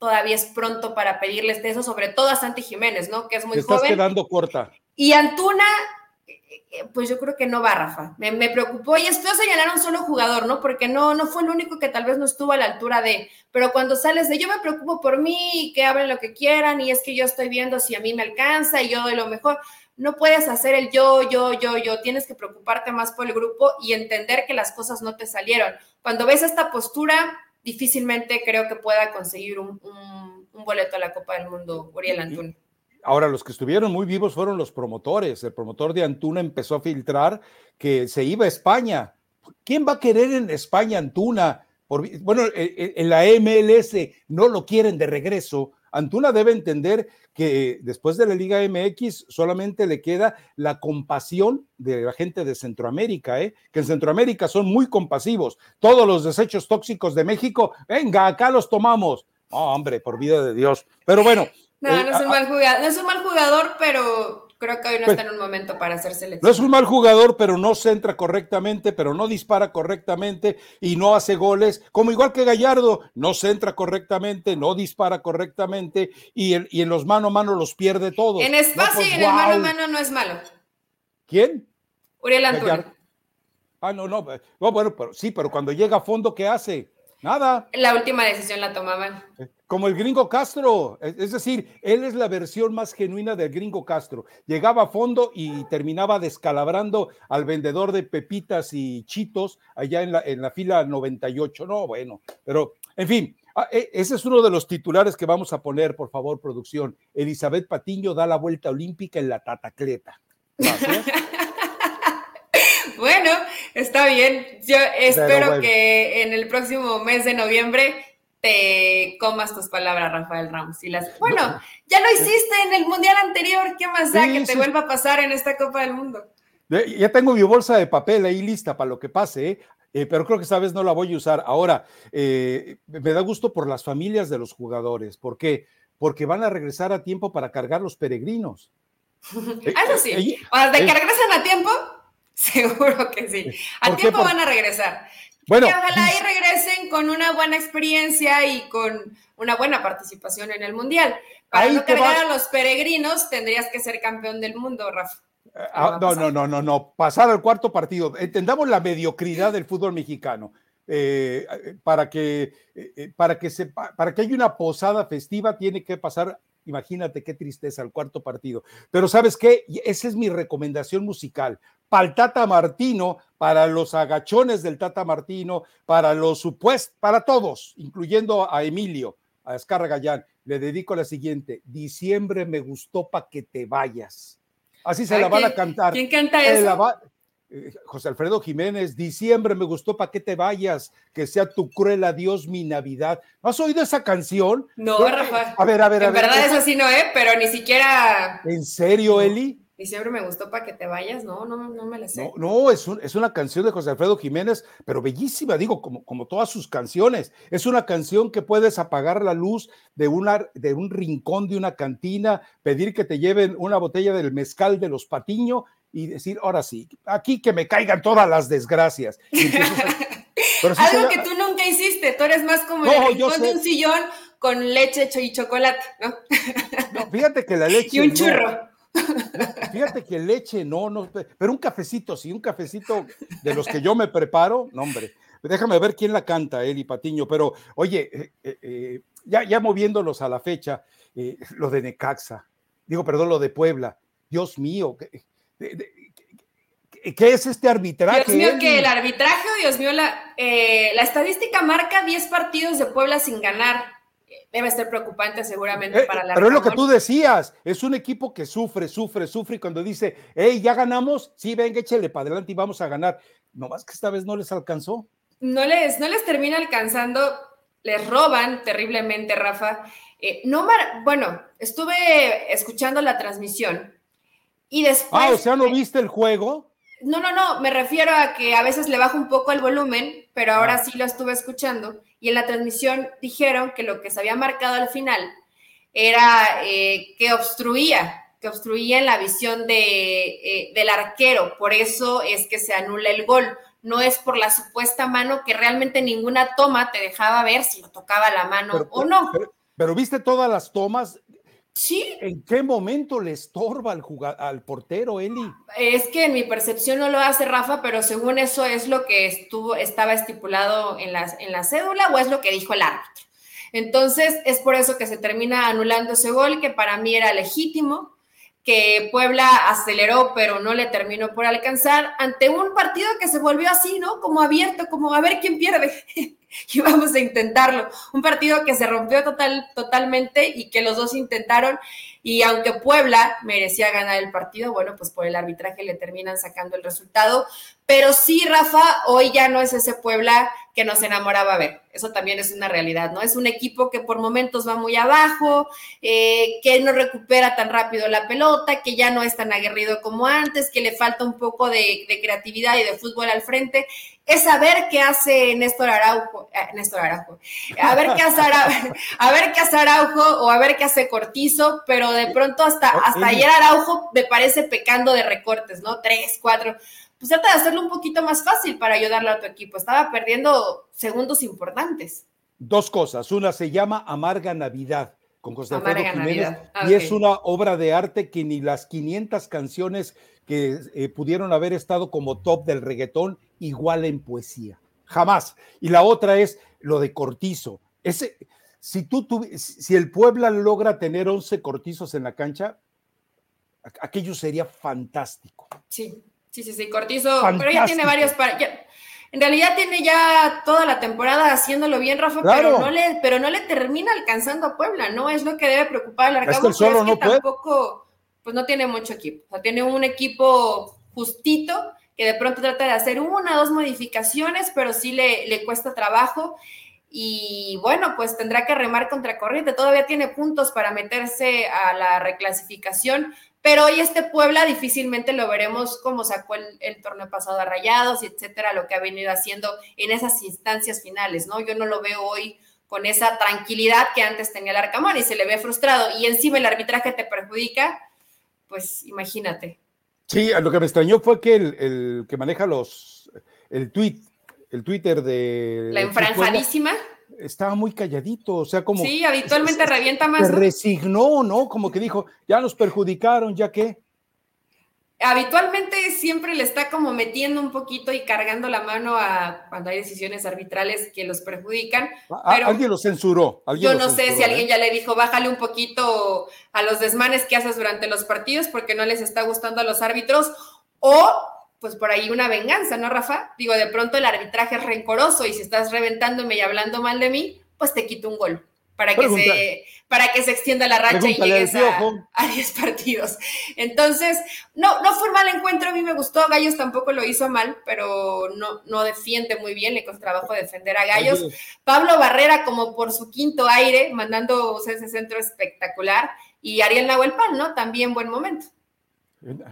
todavía es pronto para pedirles de eso, sobre todo a Santi Jiménez, ¿no? Que es muy Te estás quedando corta. Y Antuna, eh, pues yo creo que no va, Rafa. Me, preocupó y esto señalar a un solo jugador, ¿no? Porque no, no fue el único que tal vez no estuvo a la altura de, pero cuando sales de yo me preocupo por mí, que hablen lo que quieran y es que yo estoy viendo si a mí me alcanza y yo doy lo mejor. No puedes hacer el yo, yo, yo, yo. Tienes que preocuparte más por el grupo y entender que las cosas no te salieron. Cuando ves esta postura, difícilmente creo que pueda conseguir un, boleto a la Copa del Mundo, Uriel Antuna. Ahora, los que estuvieron muy vivos fueron los promotores. El promotor de Antuna empezó a filtrar que se iba a España. ¿Quién va a querer en España Antuna? bueno, en la MLS no lo quieren de regreso. Antuna debe entender que después de la Liga MX solamente le queda la compasión de la gente de Centroamérica, ¿eh? que en Centroamérica son muy compasivos. Todos los desechos tóxicos de México, venga, acá los tomamos. Oh, hombre, por vida de Dios. Pero bueno. No, no, es un mal jugador, no es un mal jugador, pero creo que hoy no pues, está en un momento para hacer selección. No es un mal jugador, pero no centra correctamente, pero no dispara correctamente y no hace goles, como igual que Gallardo, no centra correctamente, no dispara correctamente y, y en los mano a mano los pierde todos. En espacio pues, y en el mano a mano no es malo. ¿Quién? Uriel Antuna. Ah, no, no, bueno, pero sí, pero cuando llega a fondo, ¿qué hace? Nada. La última decisión la tomaban. Como el gringo Castro, es decir, él es la versión más genuina del gringo Castro. Llegaba a fondo y terminaba descalabrando al vendedor de pepitas y chitos allá en la, en la fila 98. No, bueno, pero en fin, ah, e, ese es uno de los titulares que vamos a poner, por favor, producción. Elizabeth Patiño da la vuelta olímpica en la tatacleta. bueno, está bien. Yo espero que en el próximo mes de noviembre te comas tus palabras, Rafael Ramos. Y las, bueno, ya lo hiciste en el mundial anterior, ¿qué más da que te vuelva a pasar en esta Copa del Mundo? Ya tengo mi bolsa de papel ahí lista para lo que pase, ¿eh? Eh, pero creo que esta vez no la voy a usar. Ahora, eh, me da gusto por las familias de los jugadores. ¿Por qué? Porque van a regresar a tiempo para cargar los peregrinos. Eso sí. o sea, ¿de que regresan a tiempo? Seguro que sí. A tiempo van a regresar. Bueno, que ojalá ahí regresen con una buena experiencia y con una buena participación en el Mundial. Para no cargar a los peregrinos, tendrías que ser campeón del mundo, Rafa. Eh, ah, no, no, no, no, no. Pasar al cuarto partido. Entendamos la mediocridad del fútbol mexicano. Eh, para que eh, para que se, para que haya una posada festiva tiene que pasar imagínate qué tristeza el cuarto partido pero sabes qué esa es mi recomendación musical para el Tata Martino, para los agachones del Tata Martino, para los supuestos, para todos, incluyendo a Emilio, a Escarra Gallán, le dedico la siguiente: Diciembre me gustó para que te vayas. Así se la van a cantar. ¿Quién canta eso? Eh, José Alfredo Jiménez, diciembre me gustó para que te vayas, que sea tu cruel adiós mi Navidad. ¿No has oído esa canción? No, Rafa. A ver, a ver, a ver. En verdad es así, no, ¿eh? Pero ni siquiera. ¿En serio, Eli? Diciembre me gustó para que te vayas, no, no, no me la sé. No, no es, es, una canción de José Alfredo Jiménez, pero bellísima, digo, como, como todas sus canciones. Es una canción que puedes apagar la luz de, una, de un rincón de una cantina, pedir que te lleven una botella del mezcal de los Patiño y decir, ahora sí, aquí que me caigan todas las desgracias. Algo que tú nunca hiciste, tú eres más como el rincón de un sillón con leche y chocolate, ¿no? no fíjate que la leche. y un churro. Fíjate que leche, no, no, pero un cafecito, sí, un cafecito de los que yo me preparo, no, hombre. Déjame ver quién la canta, Eli Patiño, pero oye, eh, eh, eh, ya, ya moviéndolos a la fecha, lo de Necaxa, digo, perdón, lo de Puebla, Dios mío, ¿qué, es este arbitraje? Dios mío, que el arbitraje, Dios mío, la, la estadística marca 10 partidos de Puebla sin ganar debe ser preocupante seguramente eh, para la. Pero es lo que tú decías, es un equipo que sufre, sufre, sufre y cuando dice, hey, ya ganamos, sí, venga, échale para adelante y vamos a ganar. No más que esta vez no les alcanzó. No les, no les termina alcanzando, les roban terriblemente, Rafa. Eh, no, bueno, estuve escuchando la transmisión y después. Ah, o sea, ¿no viste el juego? No, no, no, me refiero a que a veces le bajo un poco el volumen, pero ahora ah. sí lo estuve escuchando y en la transmisión dijeron que lo que se había marcado al final era eh, que obstruía, que obstruía en la visión de, eh, del arquero, por eso es que se anula el gol. No es por la supuesta mano que realmente ninguna toma te dejaba ver si lo tocaba la mano o no. pero, viste todas las tomas Sí. ¿En qué momento le estorba al, al portero, Eli? Es que en mi percepción no lo hace Rafa, pero según eso es lo que estuvo, estaba estipulado en la, en la cédula o es lo que dijo el árbitro. Entonces, es por eso que se termina anulando ese gol, que para mí era legítimo, que Puebla aceleró, pero no le terminó por alcanzar, ante un partido que se volvió así, ¿no? Como abierto, como a ver quién pierde. y vamos a intentarlo. Un partido que se rompió total, totalmente y que los dos intentaron y aunque Puebla merecía ganar el partido, bueno, pues por el arbitraje le terminan sacando el resultado. Pero sí, Rafa, hoy ya no es ese Puebla que nos enamoraba ver. Eso también es una realidad, ¿no? Es un equipo que por momentos va muy abajo, eh, que no recupera tan rápido la pelota, que ya no es tan aguerrido como antes, que le falta un poco de, creatividad y de fútbol al frente. Es saber qué hace Néstor Araujo, eh, Néstor Araujo, a ver qué hace Araujo, a ver qué hace Araujo o a ver qué hace Cortizo, pero de pronto hasta, hasta ayer Araujo me parece pecando de recortes, ¿no? Tres, cuatro pues trata de hacerlo un poquito más fácil para ayudarle a tu equipo. Estaba perdiendo segundos importantes. Dos cosas. Una se llama Amarga Navidad con José Jiménez ah, y es una obra de arte que ni las 500 canciones que eh, pudieron haber estado como top del reggaetón igual en poesía. Jamás. Y la otra es lo de Cortizo. Ese, si, tú, si el Puebla logra tener 11 cortizos en la cancha, aquello sería fantástico. Sí. Sí, sí, sí, Cortizo, pero ya tiene varios para. en realidad tiene ya toda la temporada haciéndolo bien, Rafa, pero, no le, pero no le termina alcanzando a Puebla, ¿no? Es lo que debe preocupar al Arcabo, es que, no tampoco, pues no tiene mucho equipo. O sea, tiene un equipo justito que de pronto trata de hacer una o dos modificaciones, pero sí le, le cuesta trabajo. Y bueno, pues tendrá que remar contra corriente. Todavía tiene puntos para meterse a la reclasificación, pero hoy este Puebla difícilmente lo veremos como sacó el, torneo pasado a Rayados, etcétera, lo que ha venido haciendo en esas instancias finales, ¿no? Yo no lo veo hoy con esa tranquilidad que antes tenía el Arcamón y se le ve frustrado y encima el arbitraje te perjudica, pues imagínate. Sí, lo que me extrañó fue que el, que maneja los, el tweet, el Twitter de... La enfranjadísima estaba muy calladito, o sea, como... Sí, habitualmente revienta más. Se resignó, ¿no? Como que dijo, ya nos perjudicaron, ya que... Habitualmente siempre le está como metiendo un poquito y cargando la mano a cuando hay decisiones arbitrales que los perjudican. Pero alguien lo censuró. yo no sé si alguien ¿eh? ya le dijo, bájale un poquito a los desmanes que haces durante los partidos porque no les está gustando a los árbitros o pues por ahí una venganza, ¿no, Rafa? Digo, de pronto el arbitraje es rencoroso y si estás reventándome y hablando mal de mí, pues te quito un gol para que, se, para que se extienda la racha y llegues a, 10 partidos. Entonces, no, no fue un mal encuentro, a mí me gustó, Gallos tampoco lo hizo mal, pero no, no defiende muy bien, le costó trabajo defender a Gallos. Pablo Barrera como por su quinto aire, mandando ese centro espectacular, y Ariel Nahuelpan, ¿no? También buen momento.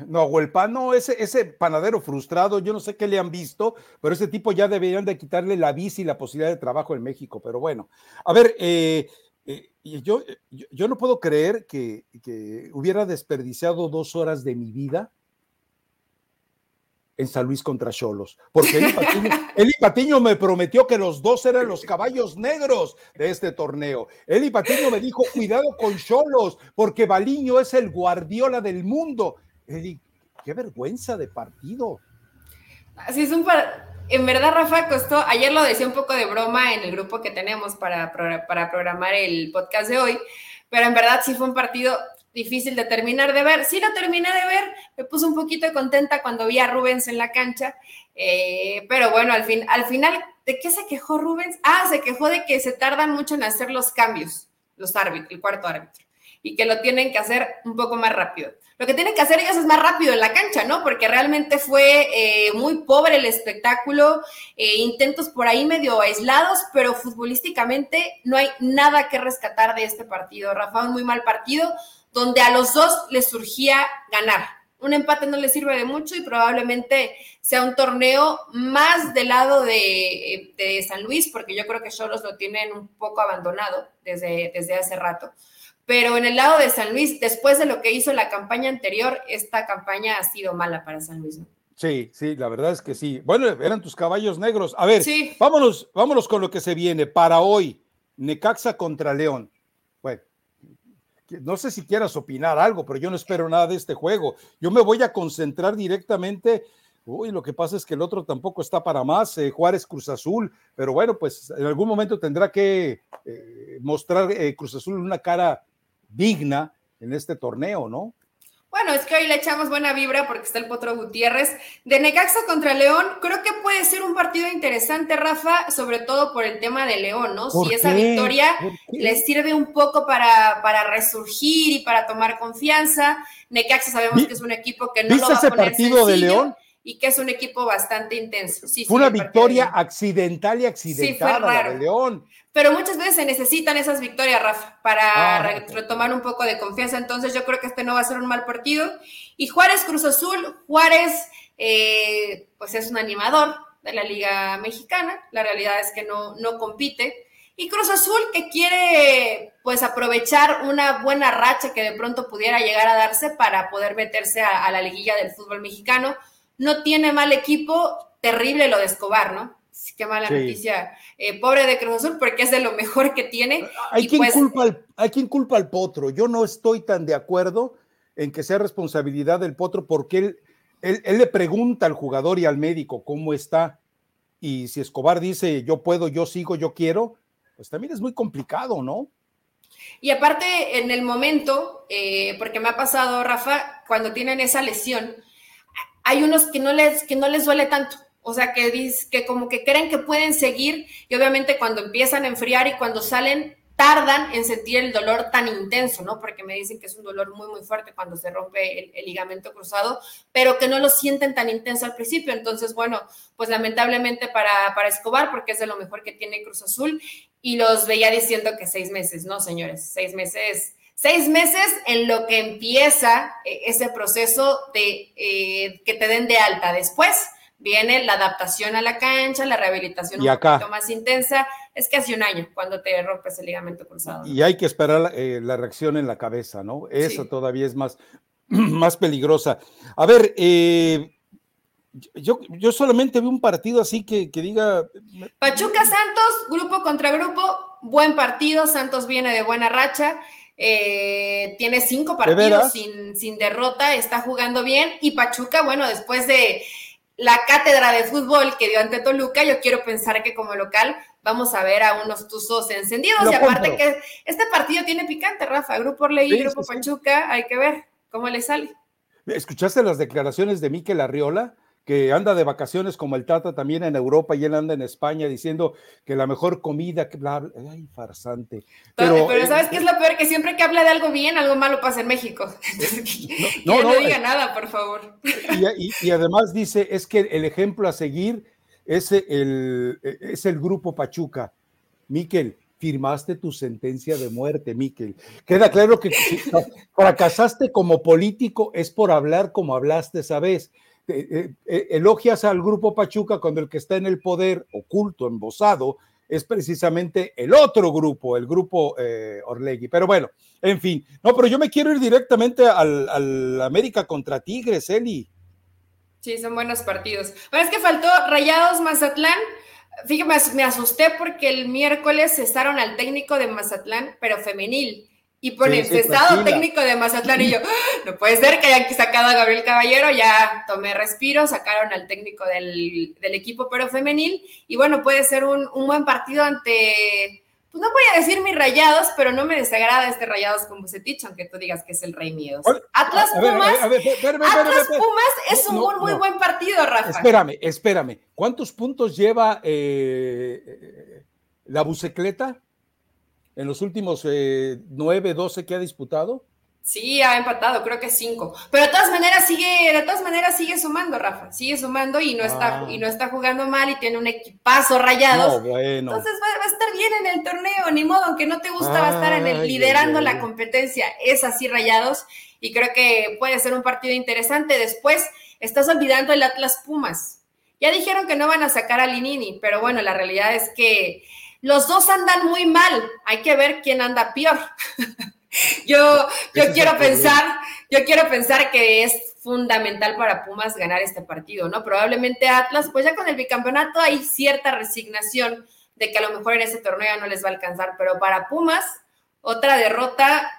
No, Huelpano, ese, ese panadero frustrado, yo no sé qué le han visto, pero ese tipo ya deberían de quitarle la visa y la posibilidad de trabajo en México. Pero bueno, a ver, eh, eh, yo, yo, no puedo creer que, hubiera desperdiciado dos horas de mi vida en San Luis contra Cholos, porque Eli Patiño, me prometió que los dos eran los caballos negros de este torneo. Eli Patiño me dijo, cuidado con Cholos, porque Baliño es el guardiola del mundo qué vergüenza de partido. Así es un En verdad, Rafa costó, ayer lo decía un poco de broma en el grupo que tenemos para, para programar el podcast de hoy, pero en verdad sí fue un partido difícil de terminar de ver. Sí lo terminé de ver, me puse un poquito contenta cuando vi a Rubens en la cancha, eh, pero bueno, al, fin, al final, ¿de qué se quejó Rubens? Ah, se quejó de que se tardan mucho en hacer los cambios, los árbitros, el cuarto árbitro, y que lo tienen que hacer un poco más rápido. Lo que tienen que hacer ellos es más rápido en la cancha, ¿no? Porque realmente fue eh, muy pobre el espectáculo, eh, intentos por ahí medio aislados, pero futbolísticamente no hay nada que rescatar de este partido. Rafa, un muy mal partido, donde a los dos les surgía ganar. Un empate no les sirve de mucho y probablemente sea un torneo más del lado de, San Luis, porque yo creo que Cholos lo tienen un poco abandonado desde, desde hace rato. Pero en el lado de San Luis, después de lo que hizo la campaña anterior, esta campaña ha sido mala para San Luis. Sí, sí, la verdad es que sí. Bueno, eran tus caballos negros. A ver, vámonos, vámonos con lo que se viene para hoy. Necaxa contra León. Bueno, no sé si quieras opinar algo, pero yo no espero nada de este juego. Yo me voy a concentrar directamente. Uy, lo que pasa es que el otro tampoco está para más, eh, Juárez Cruz Azul, pero bueno, pues en algún momento tendrá que eh, mostrar eh, Cruz Azul una cara digna en este torneo, ¿no? Bueno, es que hoy le echamos buena vibra porque está el Potro Gutiérrez. De Necaxa contra León, creo que puede ser un partido interesante, Rafa, sobre todo por el tema de León, ¿no? Si esa victoria les sirve un poco para, para resurgir y para tomar confianza. Necaxa sabemos que es un equipo que no lo va a poner partido de León? Y que es un equipo bastante intenso. Fue una victoria accidental y accidentada de León. Pero muchas veces se necesitan esas victorias, Rafa, para ah, retomar un poco de confianza. Entonces yo creo que este no va a ser un mal partido. Y Juárez Cruz Azul, Juárez, eh, pues es un animador de la Liga Mexicana. La realidad es que no, no compite. Y Cruz Azul que quiere pues aprovechar una buena racha que de pronto pudiera llegar a darse para poder meterse a la liguilla del fútbol mexicano no tiene mal equipo, terrible lo de Escobar, ¿no? Qué mala noticia. Eh, pobre de Cruz Azul, porque es de lo mejor que tiene. Hay, quien pues culpa al, hay quien culpa al Potro. Yo no estoy tan de acuerdo en que sea responsabilidad del Potro, porque él, él, le pregunta al jugador y al médico cómo está. Y si Escobar dice yo puedo, yo sigo, yo quiero, pues también es muy complicado, ¿no? Y aparte, en el momento, eh, porque me ha pasado, Rafa, cuando tienen esa lesión, hay unos que no les, que no les duele tanto. O sea, que, que como que creen que pueden seguir y obviamente cuando empiezan a enfriar y cuando salen tardan en sentir el dolor tan intenso, ¿no? Porque me dicen que es un dolor muy, muy fuerte cuando se rompe el, ligamento cruzado, pero que no lo sienten tan intenso al principio. Entonces, bueno, pues lamentablemente para, para Escobar, porque es de lo mejor que tiene Cruz Azul, y los veía diciendo que seis meses, ¿no, señores? Seis meses Seis meses en lo que empieza eh, ese proceso de eh, que te den de alta. Después viene la adaptación a la cancha, la rehabilitación un poquito más intensa. Es casi un año cuando te rompes el ligamento cruzado. Y hay que esperar eh, la reacción en la cabeza, ¿no? Esa todavía es más, más peligrosa. A ver, yo, yo solamente vi un partido así que, que diga. Pachuca Santos, grupo contra grupo, buen partido. Santos viene de buena racha. Eh, tiene cinco partidos sin, sin derrota, está jugando bien. Y Pachuca, bueno, después de la cátedra de fútbol que dio ante Toluca, yo quiero pensar que como local vamos a ver a unos tuzos encendidos. y aparte que este partido tiene picante, Rafa. Grupo Orley, Grupo Pachuca, hay que ver cómo le sale. ¿Escuchaste las declaraciones de Miquel Arriola? Que anda de vacaciones como el Tata también en Europa y él anda en España diciendo que la mejor comida, que bla, bla ay, farsante. Pero, pero, ¿sabes qué es lo peor? Que siempre que habla de algo bien, algo malo pasa en México. no, no, diga nada, por favor. Y, además dice, es que el ejemplo a seguir es el, es el grupo Pachuca. Miquel, firmaste tu sentencia de muerte, Miquel. Queda claro que si fracasaste como político es por hablar como hablaste esa vez. Eh, eh, elogias al grupo Pachuca cuando el que está en el poder oculto, embosado, es precisamente el otro grupo, el grupo eh, Orlegui. Pero bueno, en fin, no, pero yo me quiero ir directamente al, América contra Tigres, Eli. Sí, son buenos partidos. Bueno, es que faltó Rayados Mazatlán. Fíjate, me asusté porque el miércoles cesaron al técnico de Mazatlán, pero femenil. Y pone cesado técnico de Mazatlán y yo, ¡Ah! no puede ser que hayan sacado a Gabriel Caballero, ya tomé respiro, sacaron al técnico del, equipo pero femenil y bueno, puede ser un, buen partido ante, pues no voy a decir mis rayados, pero no me desagrada este rayados con Bucetich, aunque tú digas que es el rey mío. Atlas Pumas, Atlas Pumas es un muy, muy buen partido, Rafa. Espérame, espérame, ¿cuántos puntos lleva eh, eh, la bucicleta? En los últimos eh, nueve, doce que ha disputado? Sí, ha empatado, creo que cinco. Pero de todas maneras sigue, de todas maneras sigue sumando, Rafa. Sigue sumando y no está, ah. y no está jugando mal y tiene un equipazo rayados. Entonces va, a estar bien en el torneo, ni modo, aunque no te gusta, va a estar en el, liderando la competencia. Es así, rayados. Y creo que puede ser un partido interesante. Después, estás olvidando el Atlas Pumas. Ya dijeron que no van a sacar a Linini, pero bueno, la realidad es que los dos andan muy mal, hay que ver quién anda peor. yo yo quiero pensar, yo quiero pensar que es fundamental para Pumas ganar este partido, ¿no? Probablemente Atlas, pues ya con el bicampeonato hay cierta resignación de que a lo mejor en ese torneo no les va a alcanzar, pero para Pumas, otra derrota,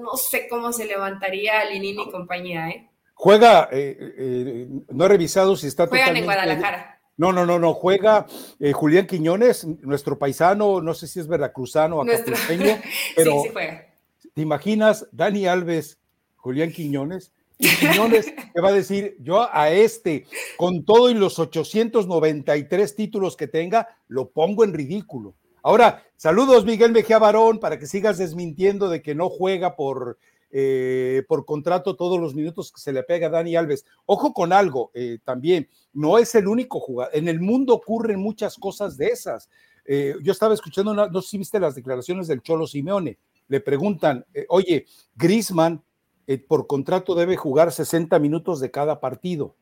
no sé cómo se levantaría Linini y compañía, ¿eh? Juega, eh, eh, no he revisado si está Juegan en Guadalajara. No, no, no, no, juega eh, Julián Quiñones, nuestro paisano, no sé si es veracruzano o acapulqueño, pero sí, sí juega. ¿te imaginas Dani Alves, Julián Quiñones? Y que va a decir, yo a este, con todo y los 893 títulos que tenga, lo pongo en ridículo. Ahora, saludos Miguel Mejía Barón, para que sigas desmintiendo de que no juega por, eh, por contrato todos los minutos que se le pega a Dani Alves. Ojo con algo eh, también, no es el único jugador, en el mundo ocurren muchas cosas de esas. Eh, yo estaba escuchando, no sé si viste las declaraciones del Cholo Simeone, le preguntan, oye, Grisman por contrato debe jugar 60 minutos de cada partido.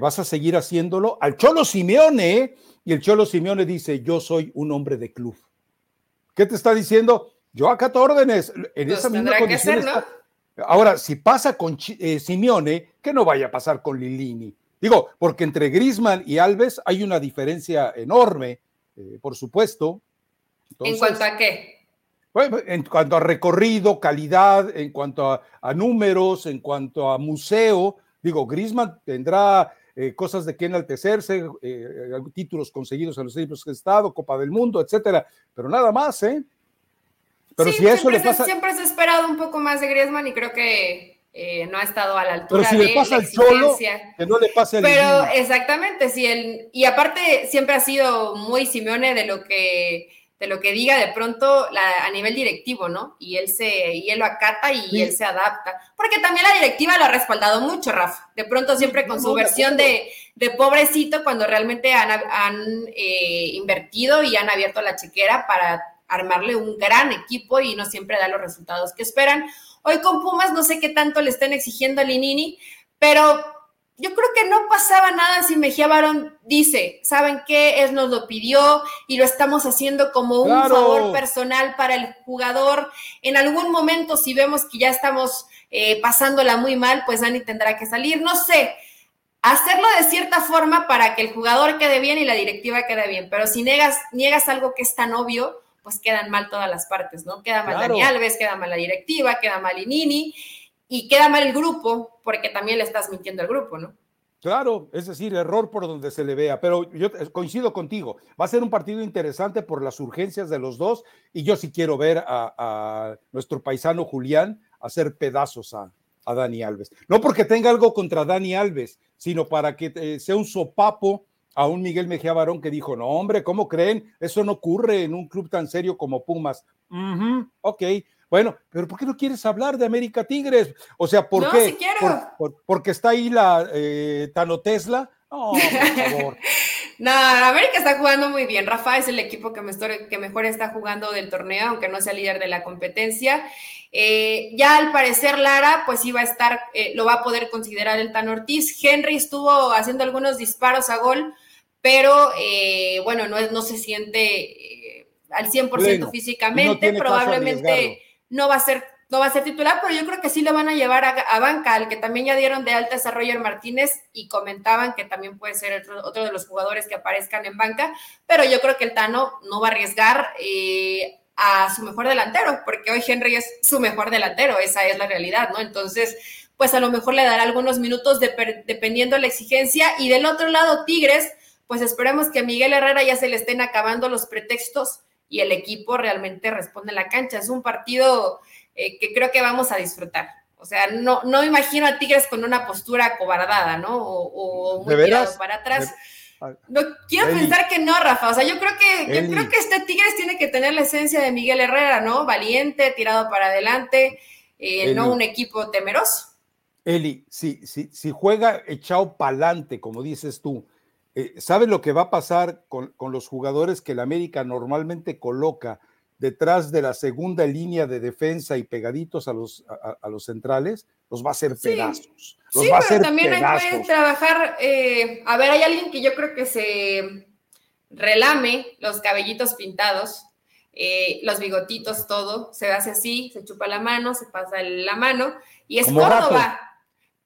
¿Vas a seguir haciéndolo? Al Cholo Simeone, y el Cholo Simeone dice, yo soy un hombre de club. ¿Qué te está diciendo? Yo acato órdenes. En pues esa misma condición Ahora, si pasa con eh, Simeone, que no vaya a pasar con Lilini. Digo, porque entre Grisman y Alves hay una diferencia enorme, eh, por supuesto. ¿En cuanto a qué? en cuanto a recorrido, calidad, en cuanto a, a números, en cuanto a museo. Digo, Grisman tendrá eh, cosas de que enaltecerse, eh, eh, títulos conseguidos en los equipos de Estado, Copa del Mundo, etcétera, pero nada más, ¿eh? Pero si eso le pasa. siempre se ha esperado un poco más de Griezmann y creo que no ha estado a la altura. Pero si le pasa al Cholo, que no le pase al Pero exactamente, si él, y aparte siempre ha sido muy Simeone de lo que de lo que diga de pronto a nivel directivo, ¿no? Y él se, y él lo acata y él se adapta. Porque también la directiva lo ha respaldado mucho, Rafa. De pronto siempre con su versión de, pobrecito cuando realmente han, eh, invertido y han abierto la chequera para armarle un gran equipo y no siempre da los resultados que esperan. Hoy con Pumas no sé qué tanto le estén exigiendo a Linini, pero yo creo que no pasaba nada si Mejía Barón dice, ¿saben qué? Él nos lo pidió y lo estamos haciendo como un favor personal para el jugador. En algún momento, si vemos que ya estamos eh, pasándola muy mal, pues Dani tendrá que salir. No sé, hacerlo de cierta forma para que el jugador quede bien y la directiva quede bien. Pero si niegas, niegas algo que es tan obvio, pues quedan mal todas las partes, ¿no? Queda mal Dani Alves, queda mal la directiva, queda mal Inini y queda mal el grupo porque también le estás mintiendo al grupo, ¿no? Claro, es decir, error por donde se le vea, pero yo coincido contigo, va a ser un partido interesante por las urgencias de los dos y yo sí quiero ver a, nuestro paisano Julián hacer pedazos a, Dani Alves. No porque tenga algo contra Dani Alves, sino para que eh, sea un sopapo a un Miguel Mejía Barón que dijo, no hombre, ¿cómo creen? Eso no ocurre en un club tan serio como Pumas. ok, bueno, pero ¿por qué no quieres hablar de América Tigres? O sea, ¿por qué? porque está ahí la eh, Tano Tesla. No, por favor. no, América está jugando muy bien. Rafa es el equipo que, que mejor está jugando del torneo, aunque no sea líder de la competencia. Eh, ya al parecer Lara, pues iba a estar, eh, lo va a poder considerar el Tan Ortiz. Henry estuvo haciendo algunos disparos a gol, pero eh, bueno, no, no se siente al 100% físicamente, probablemente no va a ser, no va a ser titular, pero yo creo que sí lo van a llevar a, banca, al que también ya dieron de alta a Roger Martínez y comentaban que también puede ser otro, de los jugadores que aparezcan en banca, pero yo creo que el Tano no va a arriesgar eh, a su mejor delantero, porque hoy Henry es su mejor delantero, esa es la realidad, ¿no? Entonces, pues a lo mejor le dará algunos minutos dependiendo de la exigencia. Y del otro lado, Tigres, pues esperemos que a Miguel Herrera ya se le estén acabando los pretextos y el equipo realmente responde en la cancha. Es un partido eh, que creo que vamos a disfrutar. O sea, no, no imagino a Tigres con una postura cobardada, ¿no? O, muy tirado para atrás. No quiero pensar que no, Rafa. O sea, yo creo que yo creo que este Tigres tiene que tener la esencia de Miguel Herrera, ¿no? Valiente, tirado para adelante, eh, no un equipo temeroso. Eli, si, si, si juega echado pa'lante, como dices tú, eh, ¿Sabes lo que va a pasar con, los jugadores que el América normalmente coloca detrás de la segunda línea de defensa y pegaditos a los, a, los centrales? Los va a hacer pedazos. sí, pero también hay que trabajar. Eh, a ver, hay alguien que yo creo que se relame los cabellitos pintados, eh, los bigotitos, todo, se hace así, se chupa la mano, se pasa la mano, y es Córdoba.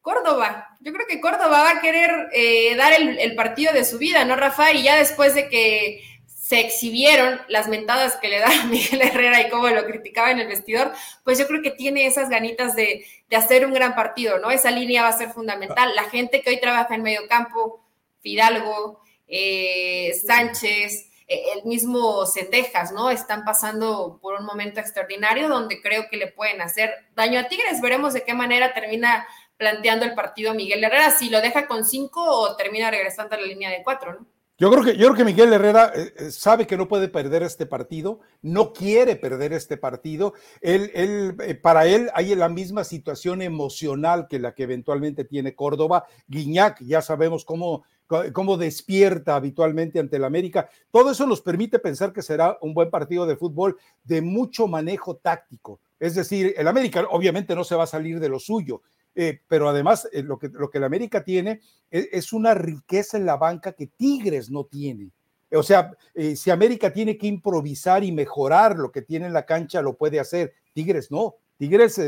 Córdoba. Yo creo que Córdoba va a querer eh, dar el, partido de su vida, ¿no, Rafa? Y ya después de que se exhibieron las mentadas que le da Miguel Herrera y cómo lo criticaba en el vestidor, pues yo creo que tiene esas ganitas de, hacer un gran partido, ¿no? Esa línea va a ser fundamental. La gente que hoy trabaja en medio campo, Fidalgo, eh, Sánchez, eh, el mismo Cendejas, ¿no? Están pasando por un momento extraordinario donde creo que le pueden hacer daño a Tigres. Veremos de qué manera termina planteando el partido Miguel Herrera, si lo deja con cinco o termina regresando a la línea de cuatro, ¿no? Yo creo que, yo creo que Miguel Herrera eh, eh, sabe que no puede perder este partido, no quiere perder este partido. Él, él, eh, para él hay la misma situación emocional que la que eventualmente tiene Córdoba. Guiñac, ya sabemos cómo, cómo despierta habitualmente ante el América. Todo eso nos permite pensar que será un buen partido de fútbol de mucho manejo táctico. Es decir, el América obviamente no se va a salir de lo suyo, eh, pero además eh, lo, que, lo que el América tiene es, es, una riqueza en la banca que Tigres no tiene. O sea, eh, si América tiene que improvisar y mejorar lo que tiene en la cancha, lo puede hacer. Tigres no. Tigres,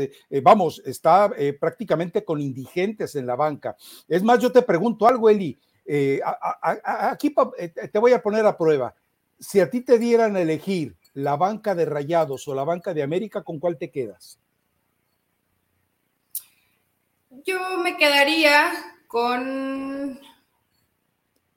vamos, está prácticamente con indigentes en la banca. Es más, yo te pregunto algo, Eli. aquí te voy a poner a prueba. Si a ti te dieran a elegir la banca de Rayados o la banca de América, ¿con cuál te quedas? Yo me quedaría con.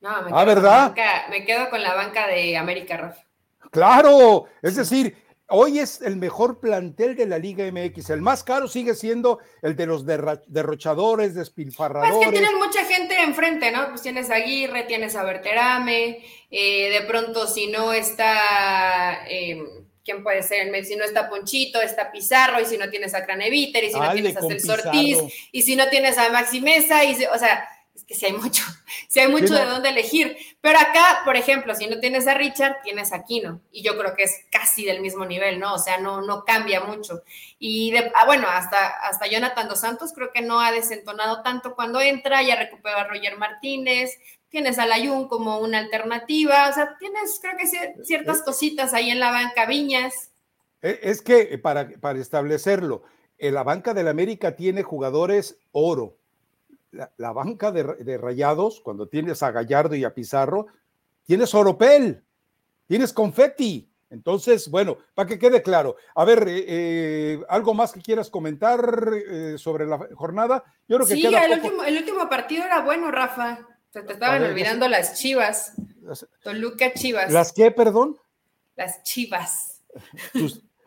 No, me ah, ¿verdad? me quedo con la banca de América, Rafa. Claro, es decir, hoy es el mejor plantel de la Liga MX. El más caro sigue siendo el de los derrochadores, despilfarradores. Pues es que tienen mucha gente enfrente, ¿no? Pues tienes a Aguirre, tienes a Berterame, eh, de pronto si no está. Eh, ¿quién puede ser? Si no está Ponchito, está Pizarro, y si no tienes a Craneviter, y si no tienes a Celso Ortiz, y si no tienes a Maxi Mesa, y o sea, es que si hay mucho, si hay mucho de dónde elegir. Pero acá, por ejemplo, si no tienes a Richard, tienes a Kino, y yo creo que es casi del mismo nivel, ¿no? O sea, no, no cambia mucho. Y de, ah, bueno, hasta, hasta Jonathan Dos Santos creo que no ha desentonado tanto cuando entra, ya recuperó a Roger Martínez, tienes al Ayun como una alternativa, o sea, tienes creo que ciertas cositas ahí en la banca, Viñas. E, es que eh, para, para establecerlo, en la banca del América tiene jugadores oro. La, banca de, Rayados, cuando tienes a Gallardo y a Pizarro, tienes oropel, tienes confetti. Entonces, bueno, para que quede claro. A ver, eh, eh, ¿algo más que quieras comentar sobre la jornada? Yo creo que sí, el, último, el último partido era bueno, Rafa. Se te estaban olvidando las chivas. Toluca Chivas. ¿Las qué, perdón? Las chivas.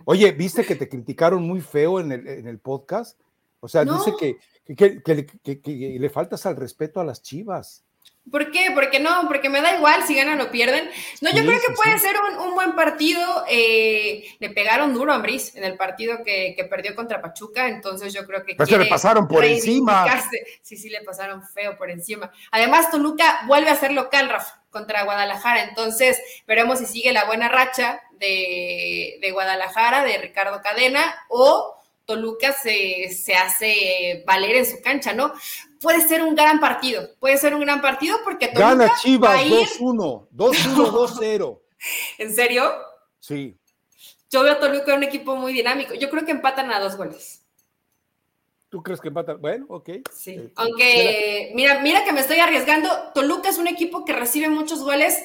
oye, ¿viste que te criticaron muy feo en el, podcast? O sea, dice que, que, le faltas al respeto a las chivas. ¿Por qué? Porque no, porque me da igual si ganan o pierden. No, yo creo que puede ser un, buen partido. Eh, le pegaron duro a Ambris en el partido que, perdió contra Pachuca, entonces yo creo que. Pues le pasaron por encima. Sí, sí, le pasaron feo por encima. Además, Toluca vuelve a ser local, Rafa, contra Guadalajara. Entonces, veremos si sigue la buena racha de, de Guadalajara, de Ricardo Cadena, o Toluca se, se hace valer en su cancha, ¿no? puede ser un gran partido, puede ser un gran partido porque Toluca Gana Chivas 2-1, 2-1, 2-0. ¿En serio? Sí. Yo veo a Toluca un equipo muy dinámico. Yo creo que empatan a dos goles. ¿Tú crees que empatan? Bueno, ok. Sí. Eh, Aunque, mira, mira que me estoy arriesgando. Toluca es un equipo que recibe muchos goles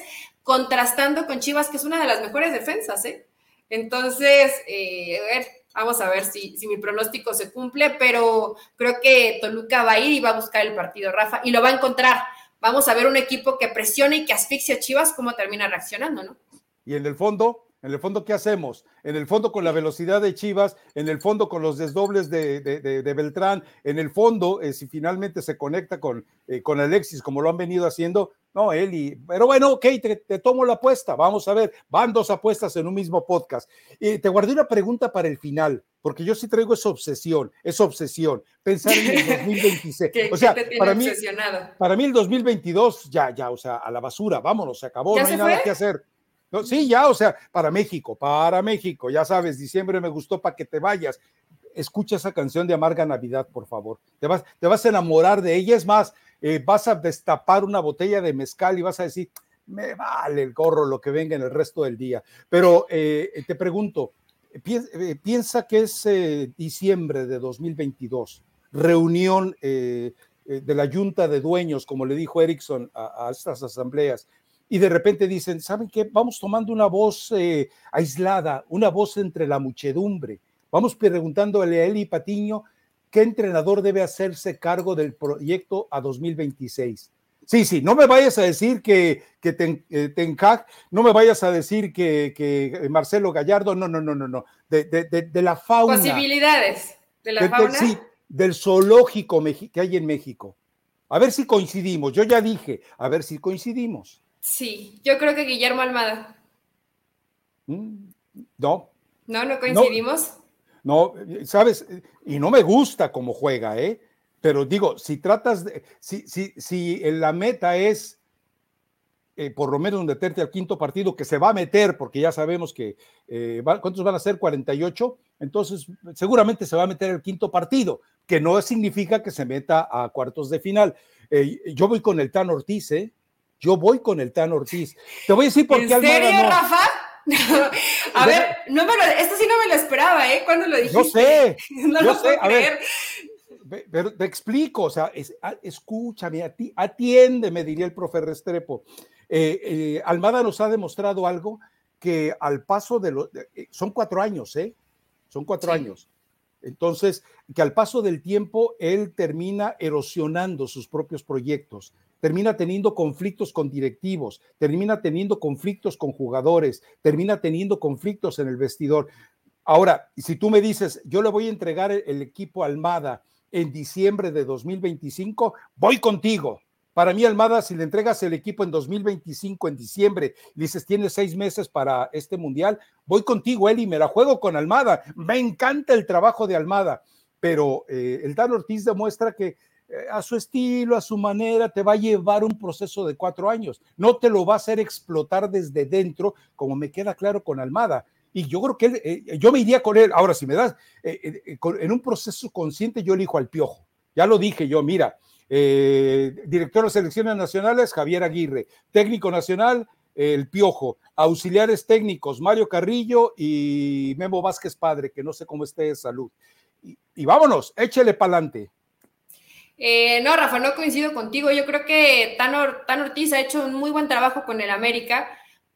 contrastando con Chivas, que es una de las mejores defensas, ¿eh? Entonces, eh, a ver, Vamos a ver si, mi pronóstico se cumple, pero creo que Toluca va a ir y va a buscar el partido, Rafa, y lo va a encontrar. Vamos a ver un equipo que presione y que asfixia a Chivas, cómo termina reaccionando, ¿no? Y en el fondo, en el fondo, ¿qué hacemos? En el fondo con la velocidad de Chivas, en el fondo con los desdobles de, Beltrán, en el fondo, eh, si finalmente se conecta con, eh, con Alexis, como lo han venido haciendo, no, Eli, pero bueno, ok, te, tomo la apuesta, vamos a ver, van dos apuestas en un mismo podcast. Y te guardé una pregunta para el final, porque yo sí traigo esa obsesión, esa obsesión, pensar en el 2026. o sea, para, mí, para mí el 2022, ya, ya, o sea, a la basura, vámonos, se acabó, no hay nada que hacer. No, sí, ya, o sea, para México, para México, ya sabes, diciembre me gustó para que te vayas. Escucha esa canción de Amarga Navidad, por favor. Te vas, te vas a enamorar de ella. Es más, eh, vas a destapar una botella de mezcal y vas a decir, me vale el gorro lo que venga en el resto del día. Pero eh, te pregunto, eh, piensa que es diciembre de 2022, reunión de la junta de dueños, como le dijo Erickson a, estas asambleas, y de repente dicen, ¿saben qué? Vamos tomando una voz aislada, una voz entre la muchedumbre. Vamos preguntándole a Eli Patiño ¿Qué entrenador debe hacerse cargo del proyecto a 2026? Sí, sí, no me vayas a decir que, que ten, eh, no me vayas a decir que, que, Marcelo Gallardo, no, no, no, no, no, de, de, de, la fauna. Posibilidades de la fauna. sí, del zoológico que hay en México. A ver si coincidimos, yo ya dije, a ver si coincidimos. Sí, yo creo que Guillermo Almada. Mm, no. ¿No, no coincidimos? No, no, sabes, y no me gusta cómo juega, ¿eh? Pero digo, si tratas de, si, si, si la meta es eh, por lo menos meterte al quinto partido, que se va a meter, porque ya sabemos que, eh, ¿cuántos van a ser? 48. Entonces, seguramente se va a meter el quinto partido, que no significa que se meta a cuartos de final. Eh, yo voy con el Tan Ortiz, ¿eh? Yo voy con el Tan Ortiz. Te voy a decir por qué ¿En serio, Rafa? a ver, no me lo, esto sí no me lo esperaba, ¿eh? ¿Cuándo lo dijiste? Yo sé, no yo sé, a ver, pero te explico, o sea, ah, escúchame, a ti, atiende, diría el profe Restrepo. Eh, eh, Almada nos ha demostrado algo que al paso de los, eh, son cuatro años, ¿eh? Son cuatro años. Entonces, que al paso del tiempo él termina erosionando sus propios proyectos, termina teniendo conflictos con directivos, termina teniendo conflictos con jugadores, termina teniendo conflictos en el vestidor. Ahora, si tú me dices, yo le voy a entregar el equipo Almada en diciembre de 2025, voy contigo. Para mí, Almada, si le entregas el equipo en 2025, en diciembre, dices, tienes seis meses para este mundial, voy contigo, Eli, me la juego con Almada. Me encanta el trabajo de Almada, pero eh, el Dan Ortiz demuestra que a su estilo, a su manera, te va a llevar un proceso de cuatro años. No te lo va a hacer explotar desde dentro, como me queda claro con Almada. Y yo creo que él, eh, yo me iría con él. Ahora, si me das, eh, eh, en un proceso consciente, yo elijo al Piojo. Ya lo dije yo, mira, director de selecciones nacionales, Javier Aguirre. Técnico nacional, el Piojo. Auxiliares técnicos, Mario Carrillo y Memo Vázquez Padre, que no sé cómo esté de salud. Y, vámonos, échele para adelante. no, Rafa, no coincido contigo. Yo creo que Tan, Tan Ortiz ha hecho un muy buen trabajo con el América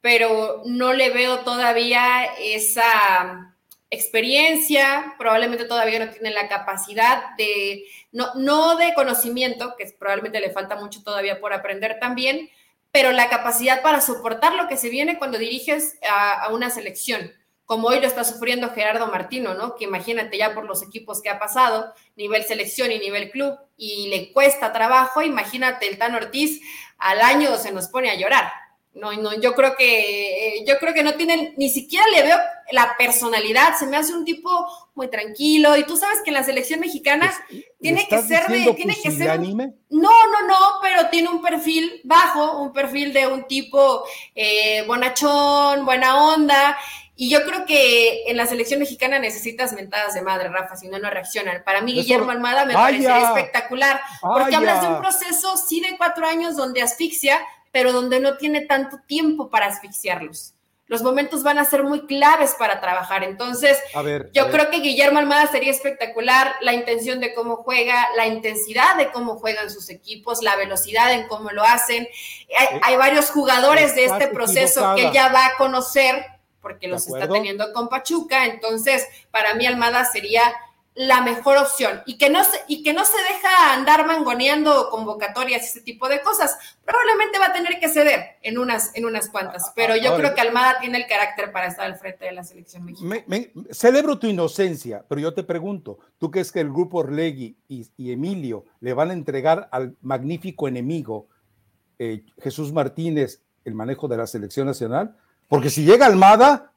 pero no le veo todavía esa experiencia, probablemente todavía no tiene la capacidad de, no, no de conocimiento, que probablemente le falta mucho todavía por aprender también, pero la capacidad para soportar lo que se viene cuando diriges a una selección, como hoy lo está sufriendo Gerardo Martino, ¿no? Que imagínate ya por los equipos que ha pasado, nivel selección y nivel club, y le cuesta trabajo, imagínate el Tan Ortiz, al año se nos pone a llorar. No, no, yo creo que eh, yo creo que no tienen, ni siquiera le veo la personalidad, se me hace un tipo muy tranquilo, y tú sabes que en la selección mexicana tiene que ser de, tiene que ser no, no, no, pero tiene un perfil bajo, un perfil de un tipo eh, bonachón, buena onda, y yo creo que en la selección mexicana necesitas mentadas de madre, Rafa, si no, no reaccionan. Para mí, Guillermo Almada me parece espectacular, porque hablas de un proceso, sí, de cuatro años donde asfixia, pero donde no tiene tanto tiempo para asfixiarlos. Los momentos van a ser muy claves para trabajar. Entonces, yo creo que Guillermo Almada sería espectacular, la intención de cómo juega, la intensidad de cómo juegan sus equipos, la velocidad en cómo lo hacen. Hay, eh, varios jugadores de este proceso que ya va a conocer porque los está teniendo con Pachuca. Entonces, para mí Almada sería la mejor opción y que no se, y que no se deja andar mangoneando convocatorias y ese tipo de cosas. Probablemente va a tener que ceder en unas, en unas cuantas, pero yo creo que Almada tiene el carácter para estar al frente de la selección mexicana. celebro tu inocencia, pero yo te pregunto, ¿tú crees que el grupo Orlegui y, Emilio le van a entregar al magnífico enemigo eh, Jesús Martínez el manejo de la selección nacional? Porque si llega Almada,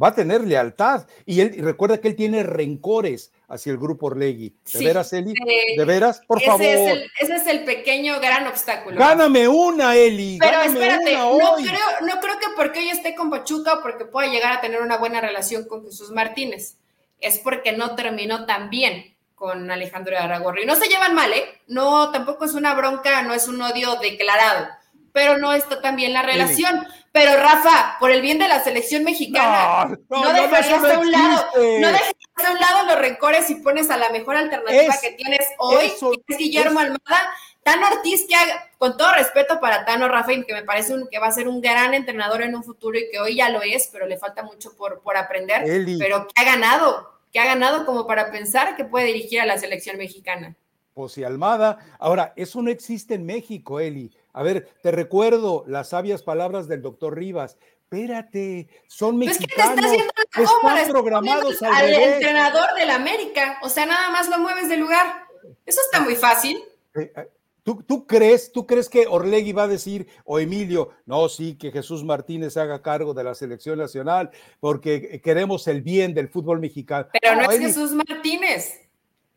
va a tener lealtad. Y él recuerda que él tiene rencores hacia el grupo Orlegui. ¿De veras, Eli? ¿De veras? Por favor. ese es el pequeño gran obstáculo. Gáname una, Eli. Pero espérate, no, Creo, no creo que porque ella esté con Pachuca o porque pueda llegar a tener una buena relación con Jesús Martínez. Es porque no terminó tan bien con Alejandro Aragorri. No se llevan mal, ¿eh? No, tampoco es una bronca, no es un odio declarado, pero no está tan bien la relación. Pero Rafa, por el bien de la selección mexicana, no, dejarías a un lado, no dejarías a un lado los rencores y pones a la mejor alternativa que tienes hoy, que es Guillermo Almada. Tano Ortiz, que con todo respeto para Tano Rafael, que me parece que va a ser un gran entrenador en un futuro y que hoy ya lo es, pero le falta mucho por, por aprender, pero que ha ganado, que ha ganado como para pensar que puede dirigir a la selección mexicana. Posi Almada. Ahora, eso no existe en México, Eli. A ver, te recuerdo las sabias palabras del doctor Rivas. Espérate, son mexicanos, están programados al, entrenador del América. O sea, nada más lo mueves de lugar. Eso está muy fácil. Eh, eh, ¿Tú, crees, ¿Tú crees que Orlegui va a decir, o Emilio, no, sí, que Jesús Martínez haga cargo de la selección nacional porque queremos el bien del fútbol mexicano? Pero no, es Jesús Martínez.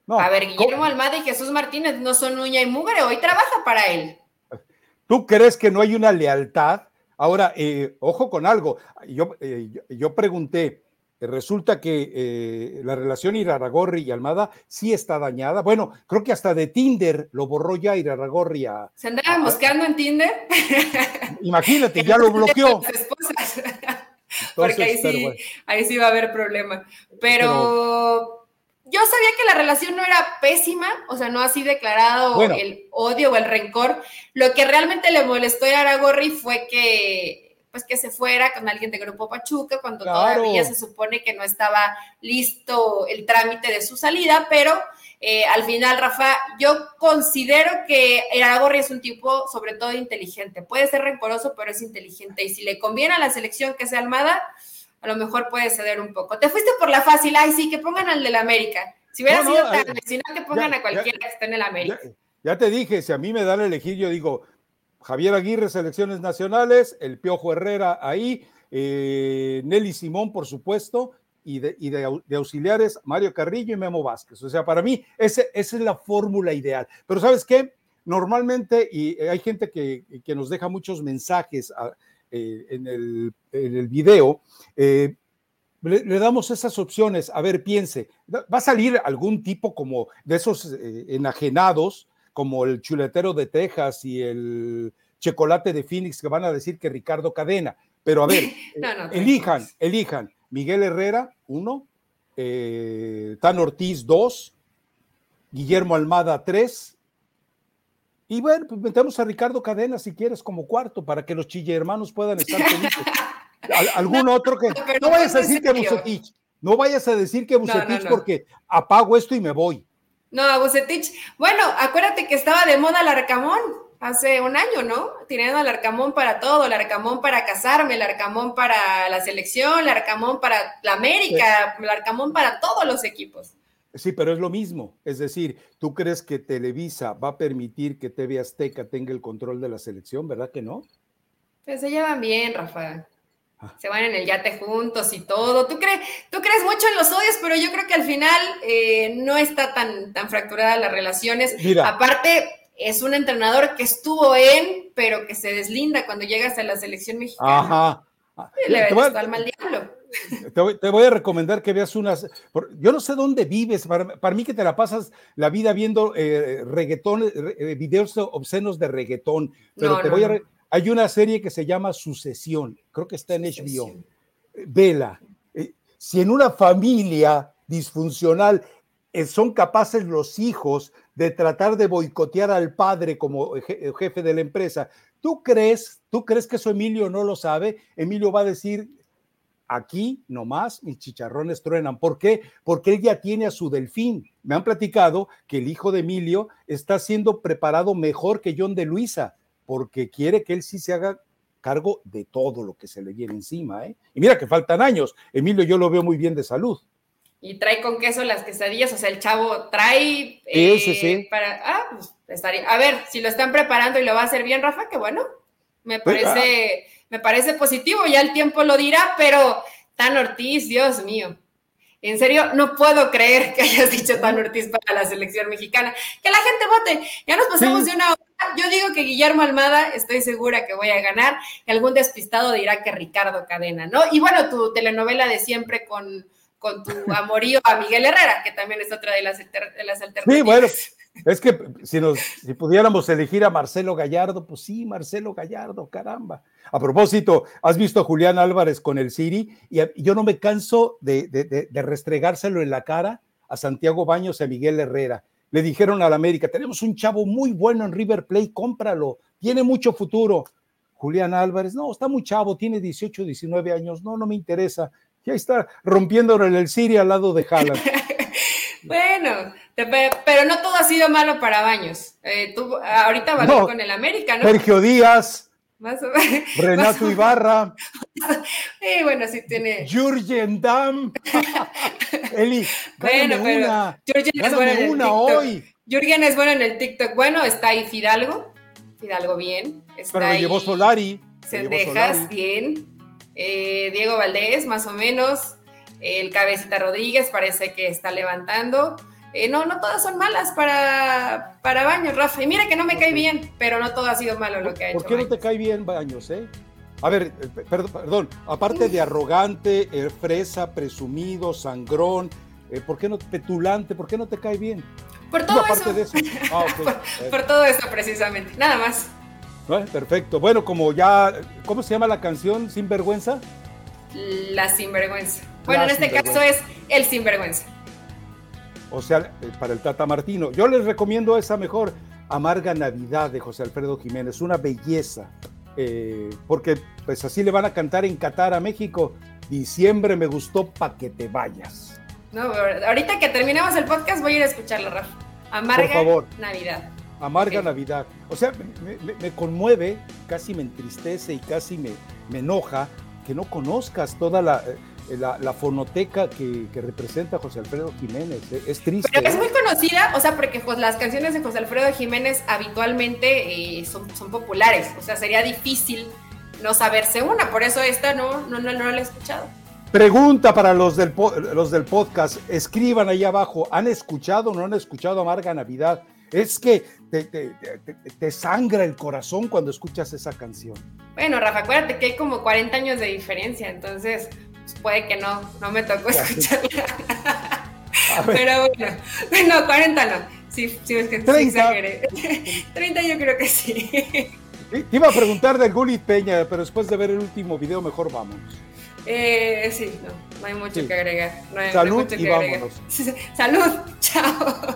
a ver, Guillermo Almada y Jesús Martínez no son uña y mugre, hoy trabaja para él. ¿Tú crees que no hay una lealtad? Ahora, eh, ojo con algo, yo, yo pregunté, Resulta que eh, la relación Iraragorri y Almada sí está dañada. Bueno, creo que hasta de Tinder lo borró ya Iraragorri a. ¿Se andaba buscando en Tinder? Imagínate, ya lo bloqueó. Porque ahí sí, ahí sí va a haber problema. Pero, yo sabía que la relación no era pésima, o sea, no así declarado el odio o el rencor. Lo que realmente le molestó a Iraragorri fue que pues que se fuera con alguien de Grupo Pachuca cuando todavía se supone que no estaba listo el trámite de su salida, pero eh, al final, Rafa, yo considero que Aragorri es un tipo sobre todo inteligente. Puede ser rencoroso, pero es inteligente. Y si le conviene a la selección que sea Almada, a lo mejor puede ceder un poco. Te fuiste por la fácil, ay, sí, que pongan al del América. Si hubiera sido tan, si no, que pongan a cualquiera que esté en el América. ya, te dije, si a mí me dan a elegir, yo digo, Javier Aguirre, selecciones nacionales, el Piojo Herrera ahí, eh, Nelly Simón, por supuesto, y, de, auxiliares Mario Carrillo y Memo Vázquez. O sea, para mí ese, esa es la fórmula ideal. Pero sabes qué? Normalmente, y hay gente que, nos deja muchos mensajes eh, en, el, en, video, eh, le, damos esas opciones. A ver, piense, va a salir algún tipo como de esos enajenados como el chuletero de Texas y el chocolate de Phoenix que van a decir que Ricardo Cadena. Pero a ver, elijan, elijan. Miguel Herrera, uno, eh, Tan Ortiz, dos, Guillermo Almada, tres. Y bueno, pues metemos a Ricardo Cadena si quieres como cuarto para que los chille hermanos puedan estar felices. ¿Algún otro que.? No, vayas a decir que Bucetich. No vayas a decir que Bucetich porque apago esto y me voy. No, Bucetich. Bueno, acuérdate que estaba de moda el Arcamón hace un año, ¿no? Teniendo el Arcamón para todo, el Arcamón para casarme, el Arcamón para la selección, el Arcamón para la América, el Arcamón para todos los equipos. Sí, pero es lo mismo. Es decir, ¿tú crees que Televisa va a permitir que TV Azteca tenga el control de la selección? ¿Verdad que no? Pues se llevan bien, Rafa. Ah. se van en el yate juntos y todo. Tú crees, tú crees mucho en los odios, pero yo creo que al final eh, no está tan, tan fracturada las relaciones. Aparte, es un entrenador que estuvo en, pero que se deslinda cuando llegas a la selección mexicana. Ajá. Le voy a, al mal diablo. Te voy, a recomendar que veas unas. Yo no sé dónde vives. Para, mí que te la pasas la vida viendo eh, reggaetón, eh, videos obscenos de reggaetón. Pero te voy a hay una serie que se llama Sucesión, creo que está en HBO. Vela. Eh, si en una familia disfuncional eh, son capaces los hijos de tratar de boicotear al padre como jefe de la empresa, ¿tú crees, tú crees que eso Emilio no lo sabe? Emilio va a decir, aquí nomás mis chicharrones truenan. ¿Por qué? Porque él ya tiene a su delfín. Me han platicado que el hijo de Emilio está siendo preparado mejor que John de Luisa porque quiere que él sí se haga cargo de todo lo que se le viene encima. ¿eh? Y mira que faltan años. Emilio, yo lo veo muy bien de salud. Y trae con queso las quesadillas, o sea, el chavo trae eh, para. Ah, pues estaría. A ver, si lo están preparando y lo va a hacer bien, Rafa, que bueno. Me pues, parece, ah. Me parece positivo, ya el tiempo lo dirá, pero Tan Ortiz, Dios mío. En serio, no puedo creer que hayas dicho Tan Ortiz para la selección mexicana. Que la gente vote. Ya nos pasamos de una hora yo digo que Guillermo Almada, estoy segura que voy a ganar, y algún despistado dirá que Ricardo Cadena, ¿no? Y bueno, tu telenovela de siempre con, con tu amorío a Miguel Herrera, que también es otra de las, de las alternativas. Sí, bueno, es que si, nos, si pudiéramos elegir a Marcelo Gallardo, pues sí, Marcelo Gallardo, caramba. A propósito, has visto a Julián Álvarez con el Siri y, yo no me canso de, de restregárselo en la cara a Santiago Baños y a Miguel Herrera le dijeron a la América, tenemos un chavo muy bueno en River Plate, cómpralo, tiene mucho futuro. Julián Álvarez, no, está muy chavo, tiene 18, 19 años, no, no me interesa. Ya está rompiéndolo en el Siri al lado de Haaland. Bueno, pero no todo ha sido malo para Baños. Eh, tú ahorita vas con el América, ¿no? Sergio Díaz. Más o menos. Renato Ibarra. Sí, bueno, sí tiene. Jurgen Damm. Eli, bueno, pero una. Jurgen es bueno en el TikTok. hoy. Jurgen es bueno en el TikTok. Bueno, está ahí Fidalgo. Fidalgo bien. Está pero lo llevó Solari. Sendejas, bien. Eh, Diego Valdés, más o menos. El Cabecita Rodríguez parece que está levantando. Eh, no, no todas son malas para, para Baños, Rafa. Y mira que no me cae bien, pero no todo ha sido malo lo que ha hecho. ¿Por qué no te cae bien Baños, eh? A ver, eh, perdón, perdón aparte de arrogante, fresa, presumido, sangrón, ¿por qué no petulante? ¿Por qué no te cae bien? Por todo eso. Ah, por, todo eso, precisamente. Nada más. perfecto. Bueno, como ya, ¿cómo se llama la canción? ¿Sinvergüenza? La Sinvergüenza. Bueno, en este caso es El Sinvergüenza. O sea, para el Tata Martino. Yo les recomiendo esa mejor, Amarga Navidad de José Alfredo Jiménez, una belleza, eh, porque pues así le van a cantar en Qatar a México. Diciembre me gustó pa' que te vayas. No, ahorita que terminemos el podcast voy a ir a escucharlo, Rafa. Amarga favor. Navidad. Amarga Navidad. O sea, me, conmueve, casi me entristece y casi me, me enoja que no conozcas toda la, eh, la, fonoteca que, representa José Alfredo Jiménez. Eh, es triste. Pero es ¿eh? muy conocida, o sea, porque las canciones de José Alfredo Jiménez habitualmente son, son, populares. O sea, sería difícil no saberse una. Por eso esta no, no, no, no la he escuchado. Pregunta para los del, los del podcast. Escriban ahí abajo. ¿Han escuchado o no han escuchado Amarga Navidad? Es que te, te, te, sangra el corazón cuando escuchas esa canción. Bueno, Rafa, acuérdate que hay como 40 años de diferencia, entonces puede que no, no me tocó escucharla. Pero bueno, no, 40 no. Sí, sí, es que 30. 30 yo creo que sí. Te iba a preguntar del Gulit Peña, pero después de ver el último video, mejor vámonos. Eh, sí, no, no hay mucho que agregar. Salud y vámonos. Salud, chao.